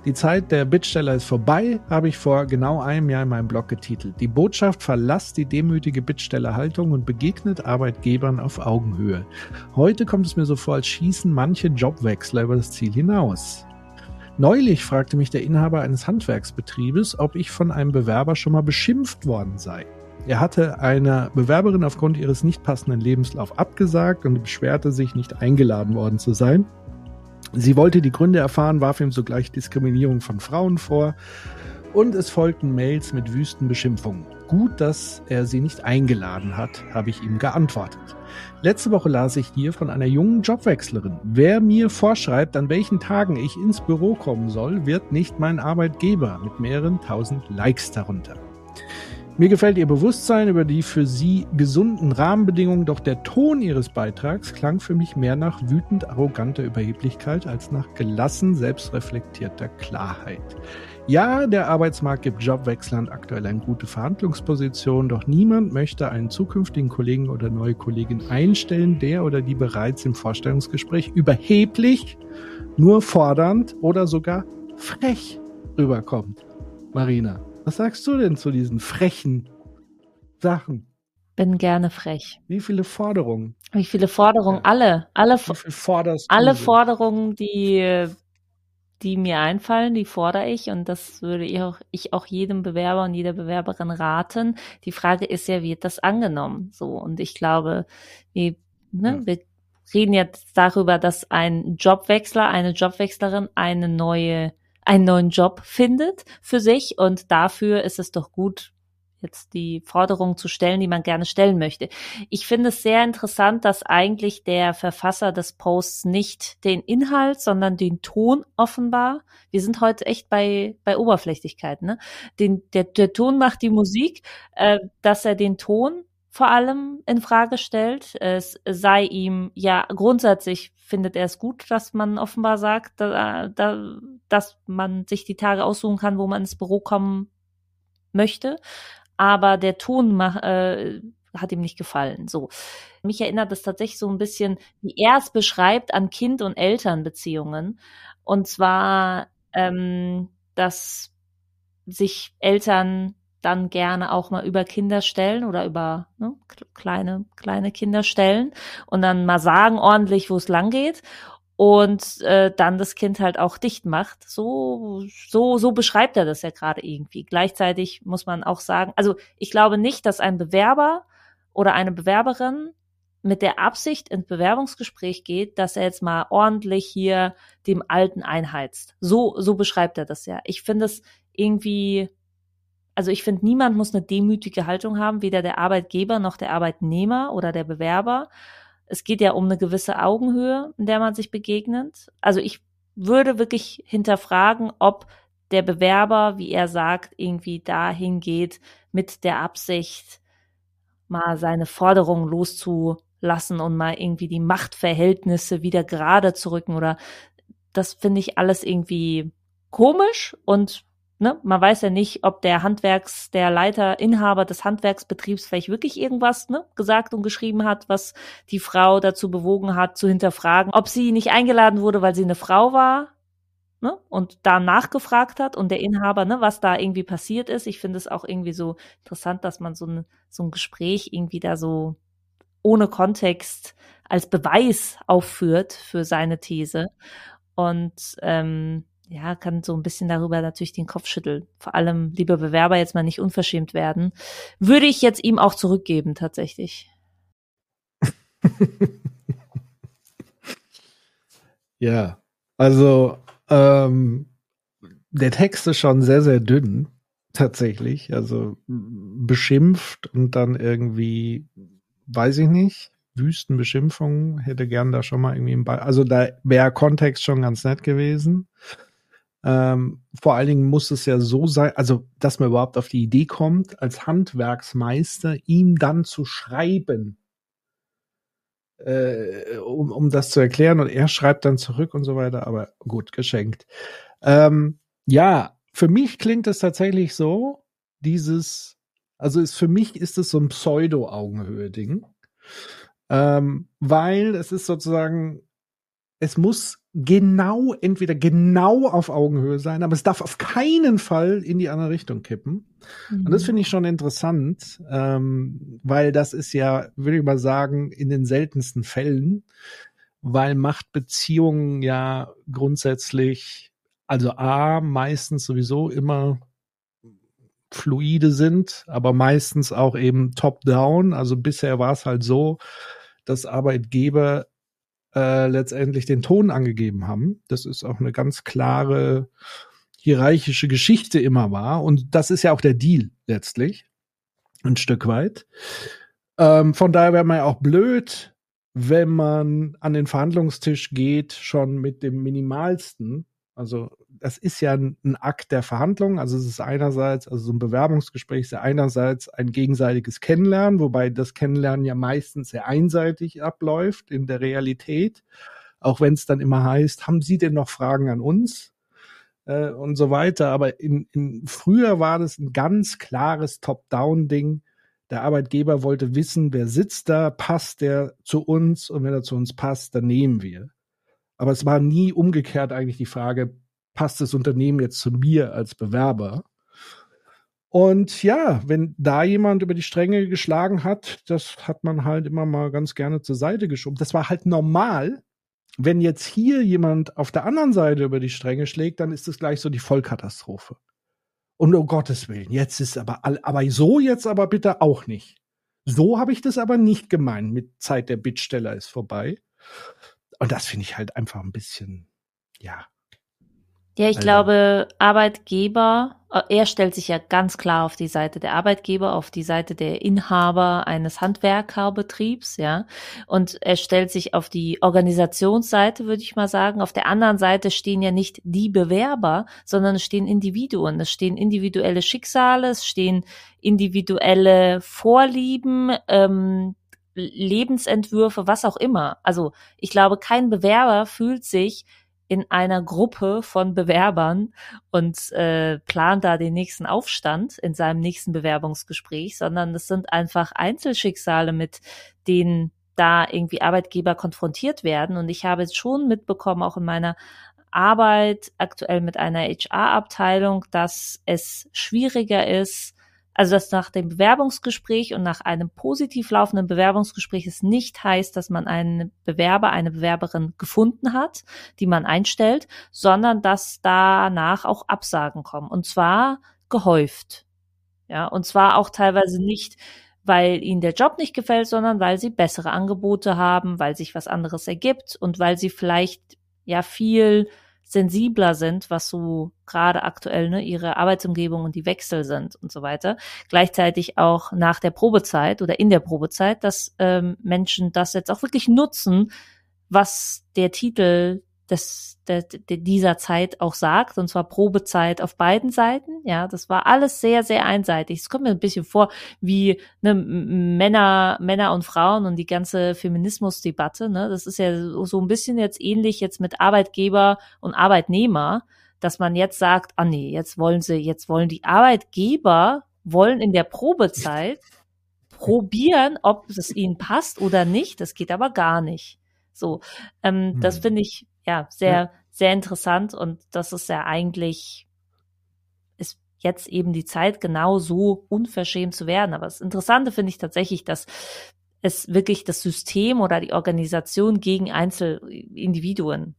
Die Zeit der Bittsteller ist vorbei, habe ich vor genau einem Jahr in meinem Blog getitelt. Die Botschaft verlasst die demütige Bittstellerhaltung und begegnet Arbeitgebern auf Augenhöhe. Heute kommt es mir so vor, als schießen manche Jobwechsler über das Ziel hinaus. Neulich fragte mich der Inhaber eines Handwerksbetriebes, ob ich von einem Bewerber schon mal beschimpft worden sei. Er hatte einer Bewerberin aufgrund ihres nicht passenden Lebenslauf abgesagt und beschwerte sich, nicht eingeladen worden zu sein. Sie wollte die Gründe erfahren, warf ihm sogleich Diskriminierung von Frauen vor und es folgten Mails mit wüsten Beschimpfungen. Gut, dass er sie nicht eingeladen hat, habe ich ihm geantwortet. Letzte Woche las ich hier von einer jungen Jobwechslerin. Wer mir vorschreibt, an welchen Tagen ich ins Büro kommen soll, wird nicht mein Arbeitgeber mit mehreren tausend Likes darunter. Mir gefällt Ihr Bewusstsein über die für Sie gesunden Rahmenbedingungen, doch der Ton Ihres Beitrags klang für mich mehr nach wütend arroganter Überheblichkeit als nach gelassen selbstreflektierter Klarheit. Ja, der Arbeitsmarkt gibt Jobwechslern aktuell eine gute Verhandlungsposition, doch niemand möchte einen zukünftigen Kollegen oder neue Kollegin einstellen, der oder die bereits im Vorstellungsgespräch überheblich, nur fordernd oder sogar frech rüberkommt. Marina, was sagst du denn zu diesen frechen Sachen? Bin gerne frech. Wie viele Forderungen? Wie viele Forderungen? Ja. Alle. Alle, alle Forderungen, die, die mir einfallen, die fordere ich. Und das würde ich auch, ich auch jedem Bewerber und jeder Bewerberin raten. Die Frage ist ja, wird das angenommen? So. Und ich glaube, wir, ne, ja. wir reden jetzt darüber, dass ein Jobwechsler, eine Jobwechslerin eine neue einen neuen Job findet für sich und dafür ist es doch gut, jetzt die Forderungen zu stellen, die man gerne stellen möchte. Ich finde es sehr interessant, dass eigentlich der Verfasser des Posts nicht den Inhalt, sondern den Ton offenbar. Wir sind heute echt bei, bei Oberflächlichkeit, ne? Den, der, der Ton macht die Musik, äh, dass er den Ton vor allem in Frage stellt. Es sei ihm ja grundsätzlich findet er es gut, dass man offenbar sagt, da, da, dass man sich die Tage aussuchen kann, wo man ins Büro kommen möchte. Aber der Ton mach, äh, hat ihm nicht gefallen. So. Mich erinnert es tatsächlich so ein bisschen, wie er es beschreibt, an Kind- und Elternbeziehungen. Und zwar, ähm, dass sich Eltern dann gerne auch mal über Kinder stellen oder über ne, kleine, kleine Kinder stellen und dann mal sagen ordentlich, wo es lang geht und äh, dann das Kind halt auch dicht macht. So, so, so beschreibt er das ja gerade irgendwie. Gleichzeitig muss man auch sagen, also ich glaube nicht, dass ein Bewerber oder eine Bewerberin mit der Absicht ins Bewerbungsgespräch geht, dass er jetzt mal ordentlich hier dem Alten einheizt. So, so beschreibt er das ja. Ich finde es irgendwie also ich finde, niemand muss eine demütige Haltung haben, weder der Arbeitgeber noch der Arbeitnehmer oder der Bewerber. Es geht ja um eine gewisse Augenhöhe, in der man sich begegnet. Also ich würde wirklich hinterfragen, ob der Bewerber, wie er sagt, irgendwie dahin geht mit der Absicht, mal seine Forderungen loszulassen und mal irgendwie die Machtverhältnisse wieder gerade zu rücken oder das finde ich alles irgendwie komisch und ne, man weiß ja nicht, ob der Handwerks, der Leiter, Inhaber des Handwerksbetriebs vielleicht wirklich irgendwas ne, gesagt und geschrieben hat, was die Frau dazu bewogen hat, zu hinterfragen, ob sie nicht eingeladen wurde, weil sie eine Frau war. Ne, und da nachgefragt hat und der Inhaber, ne, was da irgendwie passiert ist. Ich finde es auch irgendwie so interessant, dass man so ein, so ein Gespräch irgendwie da so ohne Kontext als Beweis aufführt für seine These. Und ähm, ja, kann so ein bisschen darüber natürlich den Kopf schütteln. Vor allem, lieber Bewerber, jetzt mal nicht unverschämt werden. Würde ich jetzt ihm auch zurückgeben, tatsächlich. ja, also ähm, der Text ist schon sehr, sehr dünn. tatsächlich. Also beschimpft und dann irgendwie, weiß ich nicht, Wüstenbeschimpfungen hätte gern da schon mal irgendwie. Also da wäre Kontext schon ganz nett gewesen. Ähm, vor allen Dingen muss es ja so sein, also dass man überhaupt auf die Idee kommt, als Handwerksmeister ihm dann zu schreiben, äh, um, um das zu erklären. Und er schreibt dann zurück und so weiter, aber gut, geschenkt. Ähm, ja, für mich klingt es tatsächlich so, dieses, also ist, für mich ist es so ein Pseudo-Augenhöhe-Ding. Ähm, weil es ist sozusagen, es muss genau, entweder genau auf Augenhöhe sein, aber es darf auf keinen Fall in die andere Richtung kippen. Mhm. Und das mhm. finde ich schon interessant, ähm, weil das ist ja, würde ich mal sagen, in den seltensten Fällen, weil Machtbeziehungen ja grundsätzlich, also A, meistens sowieso immer fluide sind, aber meistens auch eben top-down. Also bisher war es halt so, dass Arbeitgeber äh, letztendlich den Ton angegeben haben. Das ist auch eine ganz klare hierarchische Geschichte immer war. Und das ist ja auch der Deal letztlich. Ein Stück weit. Ähm, von daher wäre man ja auch blöd, wenn man an den Verhandlungstisch geht, schon mit dem Minimalsten. Also das ist ja ein, Akt der Verhandlung. Also es ist einerseits, also so ein Bewerbungsgespräch ist ja einerseits ein gegenseitiges Kennenlernen, wobei das Kennenlernen ja meistens sehr einseitig abläuft in der Realität. Auch wenn es dann immer heißt, haben Sie denn noch Fragen an uns? Äh, und so weiter. Aber in, in, früher war das ein ganz klares Top-Down-Ding. Der Arbeitgeber wollte wissen, wer sitzt da, passt der zu uns und wenn er zu uns passt, dann nehmen wir. Aber es war nie umgekehrt eigentlich die Frage, passt das Unternehmen jetzt zu mir als Bewerber? Und ja, wenn da jemand über die Stränge geschlagen hat, das hat man halt immer mal ganz gerne zur Seite geschoben. Das war halt normal. Wenn jetzt hier jemand auf der anderen Seite über die Stränge schlägt, dann ist das gleich so die Vollkatastrophe. Und um Gottes Willen, jetzt ist aber, aber so jetzt aber bitte auch nicht. So habe ich das aber nicht gemeint mit Zeit der Bittsteller ist vorbei. Und das finde ich halt einfach ein bisschen, ja, ja, ich also. glaube, Arbeitgeber, äh, er stellt sich ja ganz klar auf die Seite der Arbeitgeber, auf die Seite der Inhaber eines Handwerkerbetriebs, ja. Und er stellt sich auf die Organisationsseite, würde ich mal sagen. Auf der anderen Seite stehen ja nicht die Bewerber, sondern es stehen Individuen. Es stehen individuelle Schicksale, es stehen individuelle Vorlieben, ähm, Lebensentwürfe, was auch immer. Also ich glaube, kein Bewerber fühlt sich in einer Gruppe von Bewerbern und äh, plant da den nächsten Aufstand in seinem nächsten Bewerbungsgespräch, sondern es sind einfach Einzelschicksale, mit denen da irgendwie Arbeitgeber konfrontiert werden. Und ich habe jetzt schon mitbekommen, auch in meiner Arbeit aktuell mit einer HR-Abteilung, dass es schwieriger ist, also dass nach dem Bewerbungsgespräch und nach einem positiv laufenden Bewerbungsgespräch es nicht heißt, dass man einen Bewerber, eine Bewerberin gefunden hat, die man einstellt, sondern dass danach auch Absagen kommen. Und zwar gehäuft. Ja, und zwar auch teilweise nicht, weil ihnen der Job nicht gefällt, sondern weil sie bessere Angebote haben, weil sich was anderes ergibt und weil sie vielleicht ja viel sensibler sind, was so gerade aktuell ne, ihre Arbeitsumgebung und die Wechsel sind und so weiter. Gleichzeitig auch nach der Probezeit oder in der Probezeit, dass ähm, Menschen das jetzt auch wirklich nutzen, was der Titel des, der, dieser Zeit auch sagt, und zwar Probezeit auf beiden Seiten. Ja, das war alles sehr, sehr einseitig. Es kommt mir ein bisschen vor wie ne, Männer, Männer und Frauen und die ganze Feminismusdebatte. Ne? Das ist ja so ein bisschen jetzt ähnlich jetzt mit Arbeitgeber und Arbeitnehmer, dass man jetzt sagt, ah nee, jetzt wollen sie, jetzt wollen die Arbeitgeber wollen in der Probezeit probieren, ob es ihnen passt oder nicht. Das geht aber gar nicht. So, ähm, hm. das finde ich ja, sehr, ja. sehr interessant und das ist ja eigentlich, ist jetzt eben die Zeit, genau so unverschämt zu werden. Aber das Interessante finde ich tatsächlich, dass es wirklich das System oder die Organisation gegen Einzelindividuen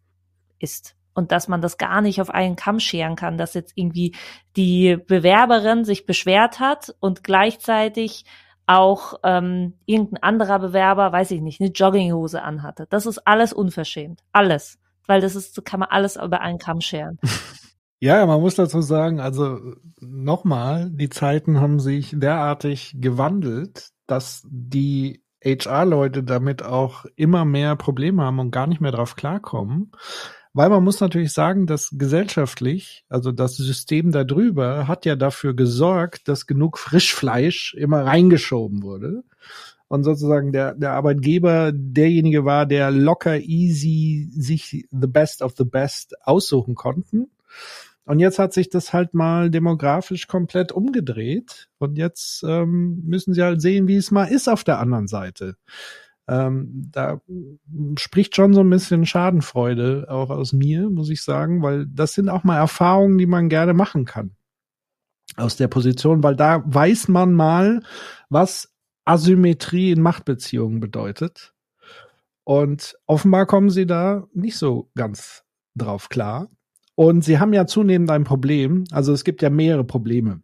ist und dass man das gar nicht auf einen Kamm scheren kann, dass jetzt irgendwie die Bewerberin sich beschwert hat und gleichzeitig auch ähm, irgendein anderer Bewerber, weiß ich nicht, eine Jogginghose anhatte. Das ist alles unverschämt. Alles weil das ist, so kann man alles über einen Kamm scheren. Ja, man muss dazu sagen, also nochmal, die Zeiten haben sich derartig gewandelt, dass die HR-Leute damit auch immer mehr Probleme haben und gar nicht mehr drauf klarkommen. Weil man muss natürlich sagen, dass gesellschaftlich, also das System da drüber, hat ja dafür gesorgt, dass genug Frischfleisch immer reingeschoben wurde. Und sozusagen der, der Arbeitgeber derjenige war, der locker easy sich the best of the best aussuchen konnten. Und jetzt hat sich das halt mal demografisch komplett umgedreht. Und jetzt ähm, müssen sie halt sehen, wie es mal ist auf der anderen Seite. Ähm, da spricht schon so ein bisschen Schadenfreude auch aus mir, muss ich sagen, weil das sind auch mal Erfahrungen, die man gerne machen kann aus der Position, weil da weiß man mal, was Asymmetrie in Machtbeziehungen bedeutet. Und offenbar kommen sie da nicht so ganz drauf klar. Und sie haben ja zunehmend ein Problem. Also es gibt ja mehrere Probleme.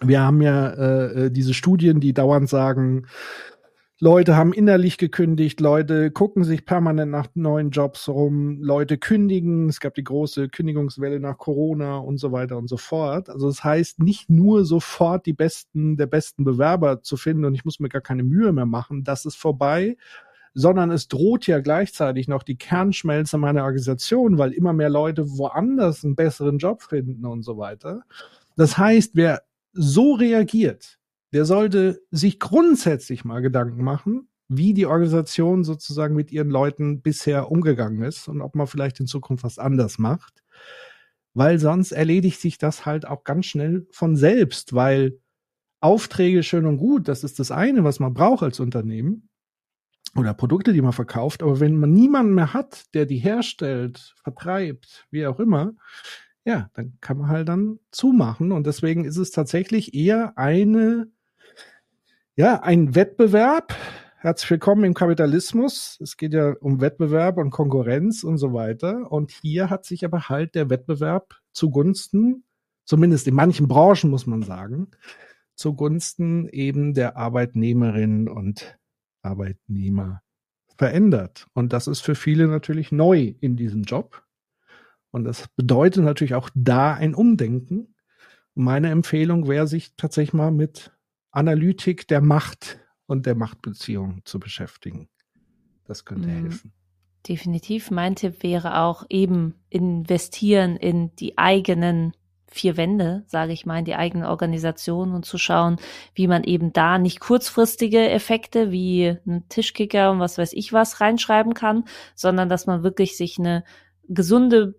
Wir haben ja äh, äh, diese Studien, die dauernd sagen, Leute haben innerlich gekündigt, Leute gucken sich permanent nach neuen Jobs rum, Leute kündigen, es gab die große Kündigungswelle nach Corona und so weiter und so fort. Also das heißt, nicht nur sofort die besten der besten Bewerber zu finden und ich muss mir gar keine Mühe mehr machen, das ist vorbei, sondern es droht ja gleichzeitig noch die Kernschmelze meiner Organisation, weil immer mehr Leute woanders einen besseren Job finden und so weiter. Das heißt, wer so reagiert, der sollte sich grundsätzlich mal Gedanken machen, wie die Organisation sozusagen mit ihren Leuten bisher umgegangen ist und ob man vielleicht in Zukunft was anders macht. Weil sonst erledigt sich das halt auch ganz schnell von selbst, weil Aufträge schön und gut, das ist das eine, was man braucht als Unternehmen oder Produkte, die man verkauft. Aber wenn man niemanden mehr hat, der die herstellt, vertreibt, wie auch immer, ja, dann kann man halt dann zumachen. Und deswegen ist es tatsächlich eher eine, ja, ein Wettbewerb. Herzlich willkommen im Kapitalismus. Es geht ja um Wettbewerb und Konkurrenz und so weiter. Und hier hat sich aber halt der Wettbewerb zugunsten, zumindest in manchen Branchen muss man sagen, zugunsten eben der Arbeitnehmerinnen und Arbeitnehmer verändert. Und das ist für viele natürlich neu in diesem Job. Und das bedeutet natürlich auch da ein Umdenken. Meine Empfehlung wäre, sich tatsächlich mal mit Analytik der Macht und der Machtbeziehung zu beschäftigen. Das könnte mhm. helfen. Definitiv. Mein Tipp wäre auch eben investieren in die eigenen vier Wände, sage ich mal, in die eigene Organisation und zu schauen, wie man eben da nicht kurzfristige Effekte wie ein Tischkicker und was weiß ich was reinschreiben kann, sondern dass man wirklich sich eine gesunde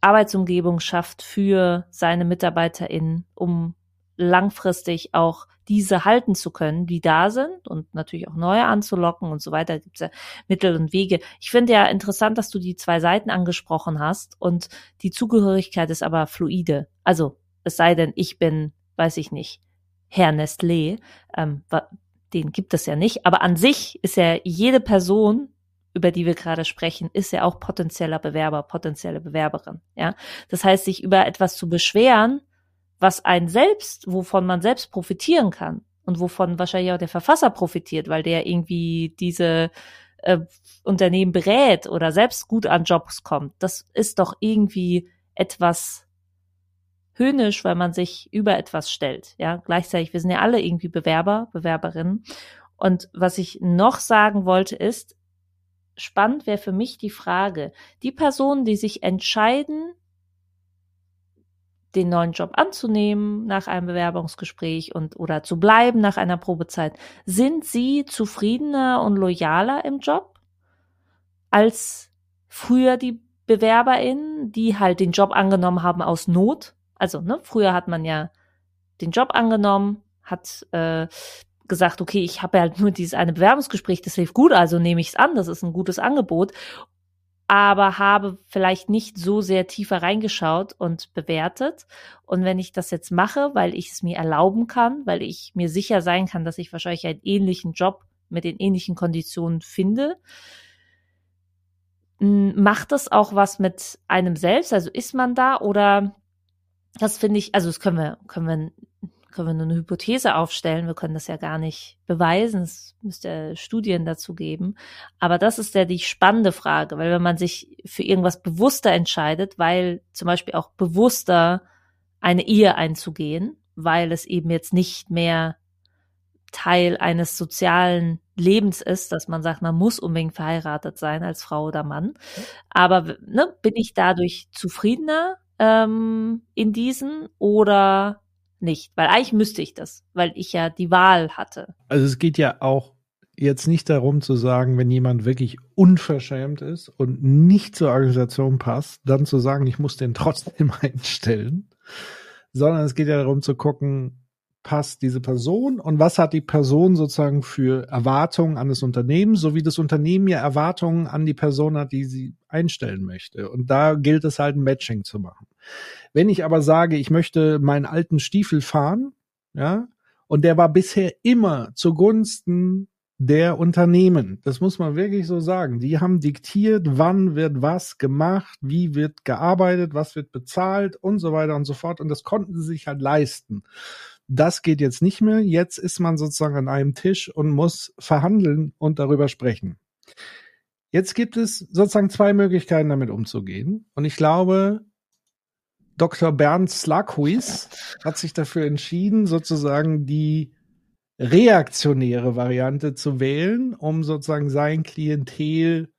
Arbeitsumgebung schafft für seine MitarbeiterInnen, um langfristig auch diese halten zu können, die da sind und natürlich auch neue anzulocken und so weiter. Gibt es ja Mittel und Wege. Ich finde ja interessant, dass du die zwei Seiten angesprochen hast und die Zugehörigkeit ist aber fluide. Also es sei denn, ich bin, weiß ich nicht, Herr Nestlé, ähm, den gibt es ja nicht, aber an sich ist ja jede Person, über die wir gerade sprechen, ist ja auch potenzieller Bewerber, potenzielle Bewerberin. Ja, das heißt, sich über etwas zu beschweren, was ein selbst, wovon man selbst profitieren kann und wovon wahrscheinlich auch der Verfasser profitiert, weil der irgendwie diese äh, Unternehmen berät oder selbst gut an Jobs kommt. Das ist doch irgendwie etwas höhnisch, weil man sich über etwas stellt. Ja, gleichzeitig, wir sind ja alle irgendwie Bewerber, Bewerberinnen. Und was ich noch sagen wollte ist, spannend wäre für mich die Frage, die Personen, die sich entscheiden, den neuen Job anzunehmen nach einem Bewerbungsgespräch und oder zu bleiben nach einer Probezeit, sind sie zufriedener und loyaler im Job als früher die BewerberInnen, die halt den Job angenommen haben aus Not. Also, ne, früher hat man ja den Job angenommen, hat äh, gesagt, okay, ich habe halt nur dieses eine Bewerbungsgespräch, das hilft gut, also nehme ich es an, das ist ein gutes Angebot aber habe vielleicht nicht so sehr tiefer reingeschaut und bewertet. Und wenn ich das jetzt mache, weil ich es mir erlauben kann, weil ich mir sicher sein kann, dass ich wahrscheinlich einen ähnlichen Job mit den ähnlichen Konditionen finde, macht das auch was mit einem selbst? Also ist man da oder das finde ich, also das können wir, können wir können wir nur eine Hypothese aufstellen. Wir können das ja gar nicht beweisen. Es müsste Studien dazu geben. Aber das ist ja die spannende Frage, weil wenn man sich für irgendwas bewusster entscheidet, weil zum Beispiel auch bewusster eine Ehe einzugehen, weil es eben jetzt nicht mehr Teil eines sozialen Lebens ist, dass man sagt, man muss unbedingt verheiratet sein als Frau oder Mann. Aber ne, bin ich dadurch zufriedener ähm, in diesen oder nicht, weil eigentlich müsste ich das, weil ich ja die Wahl hatte. Also es geht ja auch jetzt nicht darum zu sagen, wenn jemand wirklich unverschämt ist und nicht zur Organisation passt, dann zu sagen, ich muss den trotzdem einstellen, sondern es geht ja darum zu gucken, passt diese Person und was hat die Person sozusagen für Erwartungen an das Unternehmen, so wie das Unternehmen ja Erwartungen an die Person hat, die sie einstellen möchte. Und da gilt es halt ein Matching zu machen. Wenn ich aber sage, ich möchte meinen alten Stiefel fahren, ja, und der war bisher immer zugunsten der Unternehmen. Das muss man wirklich so sagen. Die haben diktiert, wann wird was gemacht, wie wird gearbeitet, was wird bezahlt und so weiter und so fort. Und das konnten sie sich halt leisten. Das geht jetzt nicht mehr. Jetzt ist man sozusagen an einem Tisch und muss verhandeln und darüber sprechen. Jetzt gibt es sozusagen zwei Möglichkeiten, damit umzugehen. Und ich glaube, Dr. Bernd Slakhuis hat sich dafür entschieden, sozusagen die reaktionäre Variante zu wählen, um sozusagen sein Klientel,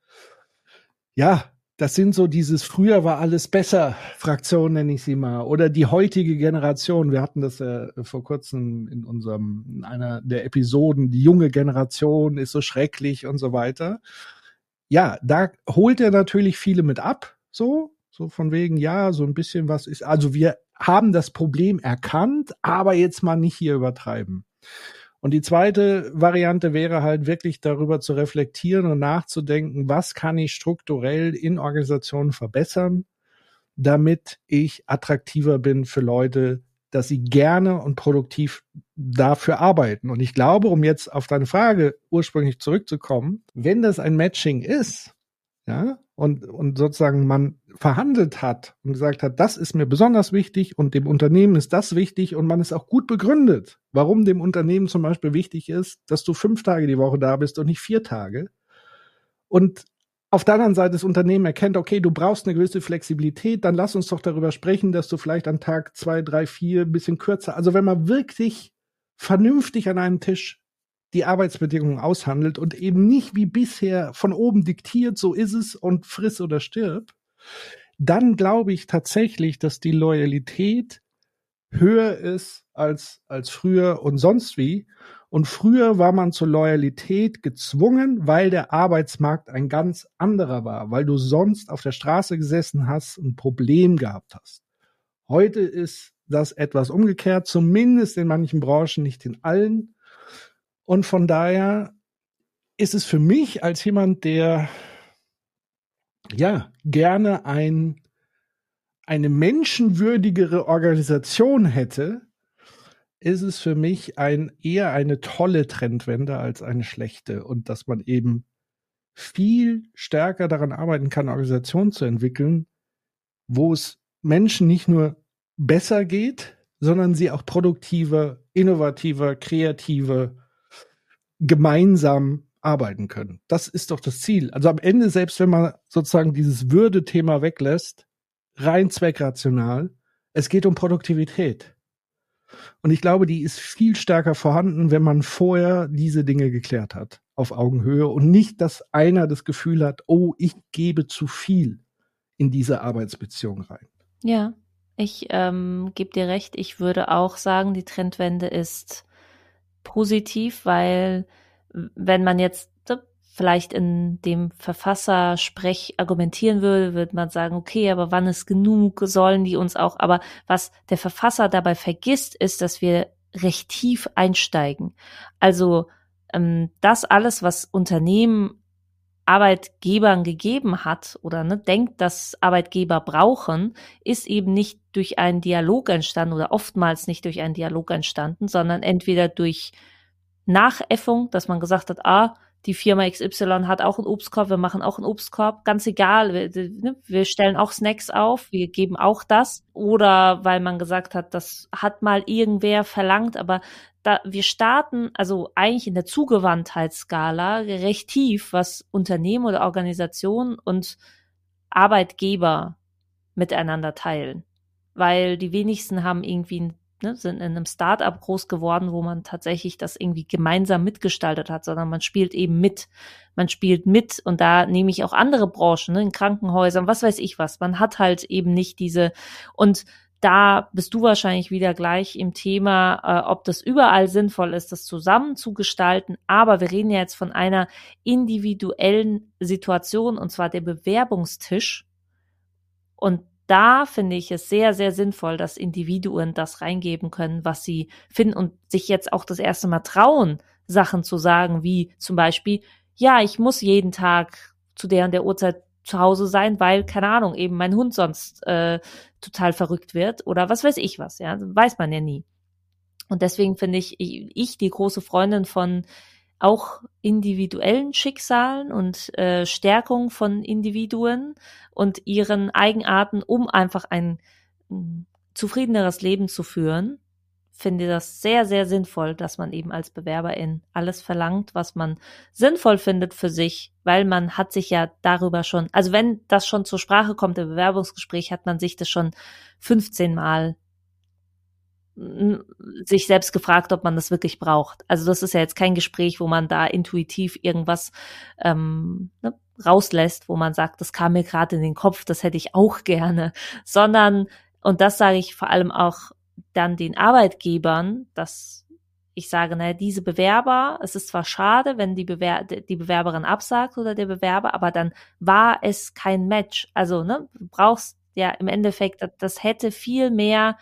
ja, das sind so dieses früher war alles besser Fraktion nenne ich sie mal oder die heutige Generation. Wir hatten das ja vor kurzem in unserem in einer der Episoden. Die junge Generation ist so schrecklich und so weiter. Ja, da holt er natürlich viele mit ab, so so von wegen, ja, so ein bisschen was ist. Also wir haben das Problem erkannt, aber jetzt mal nicht hier übertreiben. Und die zweite Variante wäre halt wirklich darüber zu reflektieren und nachzudenken, was kann ich strukturell in Organisationen verbessern, damit ich attraktiver bin für Leute, dass sie gerne und produktiv dafür arbeiten. Und ich glaube, um jetzt auf deine Frage ursprünglich zurückzukommen, wenn das ein Matching ist, ja, und, und sozusagen man verhandelt hat und gesagt hat, das ist mir besonders wichtig und dem Unternehmen ist das wichtig und man ist auch gut begründet, warum dem Unternehmen zum Beispiel wichtig ist, dass du fünf Tage die Woche da bist und nicht vier Tage. Und auf der anderen Seite das Unternehmen erkennt, okay, du brauchst eine gewisse Flexibilität, dann lass uns doch darüber sprechen, dass du vielleicht an Tag zwei, drei, vier ein bisschen kürzer, also wenn man wirklich vernünftig an einem Tisch die Arbeitsbedingungen aushandelt und eben nicht wie bisher von oben diktiert, so ist es und friss oder stirb, dann glaube ich tatsächlich, dass die Loyalität höher ist als, als früher und sonst wie. Und früher war man zur Loyalität gezwungen, weil der Arbeitsmarkt ein ganz anderer war, weil du sonst auf der Straße gesessen hast und ein Problem gehabt hast. Heute ist das etwas umgekehrt, zumindest in manchen Branchen, nicht in allen. Und von daher ist es für mich als jemand, der ja gerne ein, eine menschenwürdigere Organisation hätte, ist es für mich ein eher eine tolle Trendwende als eine schlechte. Und dass man eben viel stärker daran arbeiten kann, Organisationen zu entwickeln, wo es Menschen nicht nur besser geht, sondern sie auch produktiver, innovativer, kreativer gemeinsam arbeiten können. Das ist doch das Ziel. Also am Ende, selbst wenn man sozusagen dieses Würde-Thema weglässt, rein zweckrational, es geht um Produktivität. Und ich glaube, die ist viel stärker vorhanden, wenn man vorher diese Dinge geklärt hat, auf Augenhöhe und nicht, dass einer das Gefühl hat, oh, ich gebe zu viel in diese Arbeitsbeziehung rein. Ja, ich ähm, gebe dir recht. Ich würde auch sagen, die Trendwende ist positiv, weil wenn man jetzt ne, vielleicht in dem Verfassersprech argumentieren würde, würde man sagen, okay, aber wann ist genug, sollen die uns auch, aber was der Verfasser dabei vergisst, ist, dass wir recht tief einsteigen. Also ähm, das alles, was Unternehmen Arbeitgebern gegeben hat oder ne, denkt, dass Arbeitgeber brauchen, ist eben nicht durch einen Dialog entstanden oder oftmals nicht durch einen Dialog entstanden, sondern entweder durch Nachäffung, dass man gesagt hat, ah, die Firma XY hat auch einen Obstkorb, wir machen auch einen Obstkorb, ganz egal, wir, ne, wir stellen auch Snacks auf, wir geben auch das. Oder weil man gesagt hat, das hat mal irgendwer verlangt, aber da, wir starten also eigentlich in der Zugewandtheitsskala recht tief, was Unternehmen oder Organisationen und Arbeitgeber miteinander teilen. Weil die wenigsten haben irgendwie ne, sind in einem Start-up groß geworden, wo man tatsächlich das irgendwie gemeinsam mitgestaltet hat, sondern man spielt eben mit. Man spielt mit und da nehme ich auch andere Branchen, ne, in Krankenhäusern, was weiß ich was. Man hat halt eben nicht diese und da bist du wahrscheinlich wieder gleich im Thema, äh, ob das überall sinnvoll ist, das zusammen zu gestalten. Aber wir reden ja jetzt von einer individuellen Situation und zwar der Bewerbungstisch. Und da finde ich es sehr, sehr sinnvoll, dass Individuen das reingeben können, was sie finden und sich jetzt auch das erste Mal trauen, Sachen zu sagen, wie zum Beispiel, ja, ich muss jeden Tag zu der und der Uhrzeit zu Hause sein, weil, keine Ahnung, eben mein Hund sonst äh, total verrückt wird oder was weiß ich was, ja, weiß man ja nie. Und deswegen finde ich, ich, ich die große Freundin von auch individuellen Schicksalen und äh, Stärkung von Individuen und ihren Eigenarten, um einfach ein hm, zufriedeneres Leben zu führen, finde das sehr, sehr sinnvoll, dass man eben als Bewerberin alles verlangt, was man sinnvoll findet für sich, weil man hat sich ja darüber schon, also wenn das schon zur Sprache kommt im Bewerbungsgespräch, hat man sich das schon 15 Mal sich selbst gefragt, ob man das wirklich braucht. Also das ist ja jetzt kein Gespräch, wo man da intuitiv irgendwas ähm, ne, rauslässt, wo man sagt, das kam mir gerade in den Kopf, das hätte ich auch gerne, sondern, und das sage ich vor allem auch dann den Arbeitgebern, dass ich sage, naja, diese Bewerber, es ist zwar schade, wenn die, Bewer die Bewerberin absagt oder der Bewerber, aber dann war es kein Match. Also, ne, du brauchst ja im Endeffekt, das hätte viel mehr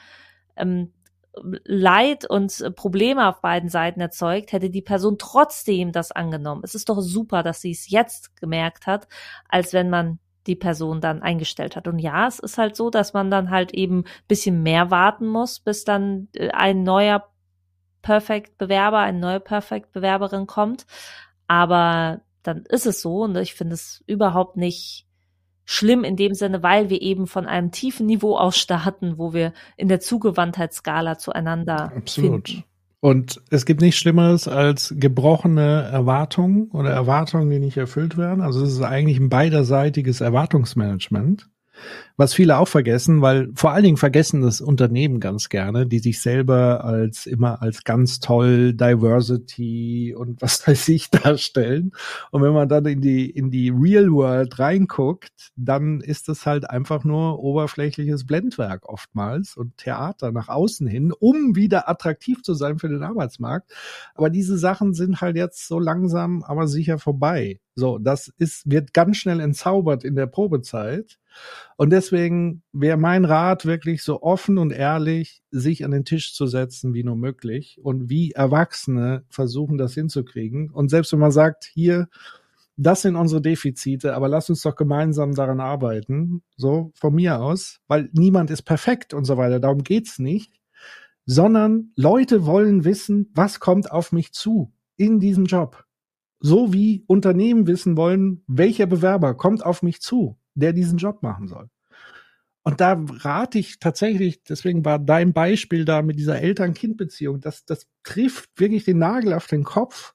ähm, Leid und Probleme auf beiden Seiten erzeugt, hätte die Person trotzdem das angenommen. Es ist doch super, dass sie es jetzt gemerkt hat, als wenn man die Person dann eingestellt hat. Und ja, es ist halt so, dass man dann halt eben bisschen mehr warten muss, bis dann äh, ein neuer Perfect Bewerber, eine neue Perfect Bewerberin kommt. Aber dann ist es so und ich finde es überhaupt nicht schlimm in dem Sinne, weil wir eben von einem tiefen Niveau aus starten, wo wir in der Zugewandtheitsskala zueinander Absolut. Finden. Und es gibt nichts Schlimmeres als gebrochene Erwartungen oder Erwartungen, die nicht erfüllt werden. Also es ist eigentlich ein beiderseitiges Erwartungsmanagement was viele auch vergessen, weil vor allen Dingen vergessen das Unternehmen ganz gerne, die sich selber als immer als ganz toll Diversity und was weiß ich darstellen. Und wenn man dann in die, in die Real World reinguckt, dann ist das halt einfach nur oberflächliches Blendwerk oftmals und Theater nach außen hin, um wieder attraktiv zu sein für den Arbeitsmarkt. Aber diese Sachen sind halt jetzt so langsam, aber sicher vorbei. So, das ist, wird ganz schnell entzaubert in der Probezeit. Und deswegen wäre mein Rat wirklich so offen und ehrlich, sich an den Tisch zu setzen, wie nur möglich und wie Erwachsene versuchen, das hinzukriegen. Und selbst wenn man sagt, hier, das sind unsere Defizite, aber lass uns doch gemeinsam daran arbeiten, so von mir aus, weil niemand ist perfekt und so weiter, darum geht's nicht, sondern Leute wollen wissen, was kommt auf mich zu in diesem Job. So wie Unternehmen wissen wollen, welcher Bewerber kommt auf mich zu der diesen Job machen soll. Und da rate ich tatsächlich, deswegen war dein Beispiel da mit dieser Eltern-Kind-Beziehung, das, das trifft wirklich den Nagel auf den Kopf,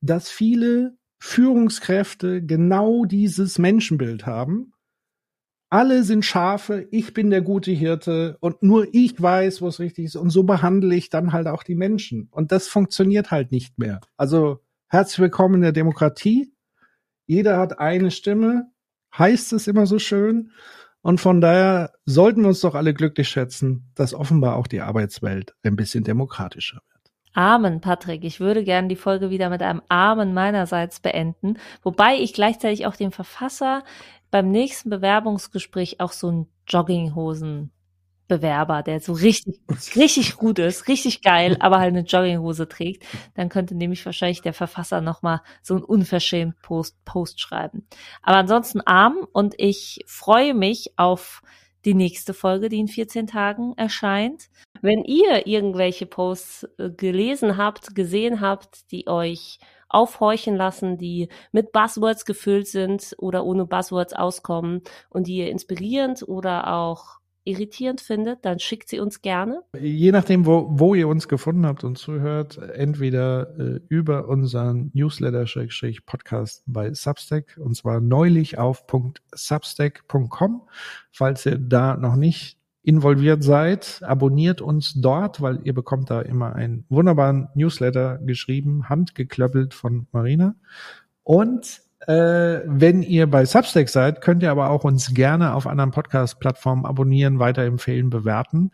dass viele Führungskräfte genau dieses Menschenbild haben. Alle sind Schafe, ich bin der gute Hirte und nur ich weiß, was richtig ist. Und so behandle ich dann halt auch die Menschen. Und das funktioniert halt nicht mehr. Also herzlich willkommen in der Demokratie. Jeder hat eine Stimme heißt es immer so schön. Und von daher sollten wir uns doch alle glücklich schätzen, dass offenbar auch die Arbeitswelt ein bisschen demokratischer wird. Amen, Patrick. Ich würde gerne die Folge wieder mit einem Amen meinerseits beenden, wobei ich gleichzeitig auch dem Verfasser beim nächsten Bewerbungsgespräch auch so ein Jogginghosen Bewerber, der so richtig, richtig gut ist, richtig geil, aber halt eine Jogginghose trägt, dann könnte nämlich wahrscheinlich der Verfasser nochmal so ein unverschämt Post, Post schreiben. Aber ansonsten arm und ich freue mich auf die nächste Folge, die in 14 Tagen erscheint. Wenn ihr irgendwelche Posts äh, gelesen habt, gesehen habt, die euch aufhorchen lassen, die mit Buzzwords gefüllt sind oder ohne Buzzwords auskommen und die ihr inspirierend oder auch irritierend findet, dann schickt sie uns gerne. Je nachdem, wo, wo ihr uns gefunden habt und zuhört, entweder äh, über unseren Newsletter-Podcast bei Substack und zwar neulich auf .substack.com. Falls ihr da noch nicht involviert seid, abonniert uns dort, weil ihr bekommt da immer einen wunderbaren Newsletter geschrieben, handgeklöppelt von Marina. Und äh, wenn ihr bei Substack seid, könnt ihr aber auch uns gerne auf anderen Podcast-Plattformen abonnieren, weiterempfehlen, bewerten.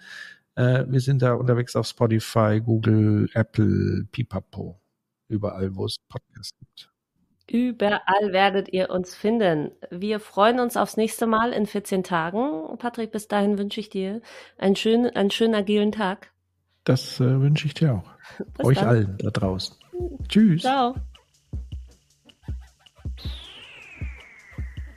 Äh, wir sind da unterwegs auf Spotify, Google, Apple, Pipapo, überall, wo es Podcasts gibt. Überall werdet ihr uns finden. Wir freuen uns aufs nächste Mal in 14 Tagen. Patrick, bis dahin wünsche ich dir einen schönen, einen schönen agilen Tag. Das äh, wünsche ich dir auch. Bis Euch dann. allen da draußen. Tschüss. Ciao.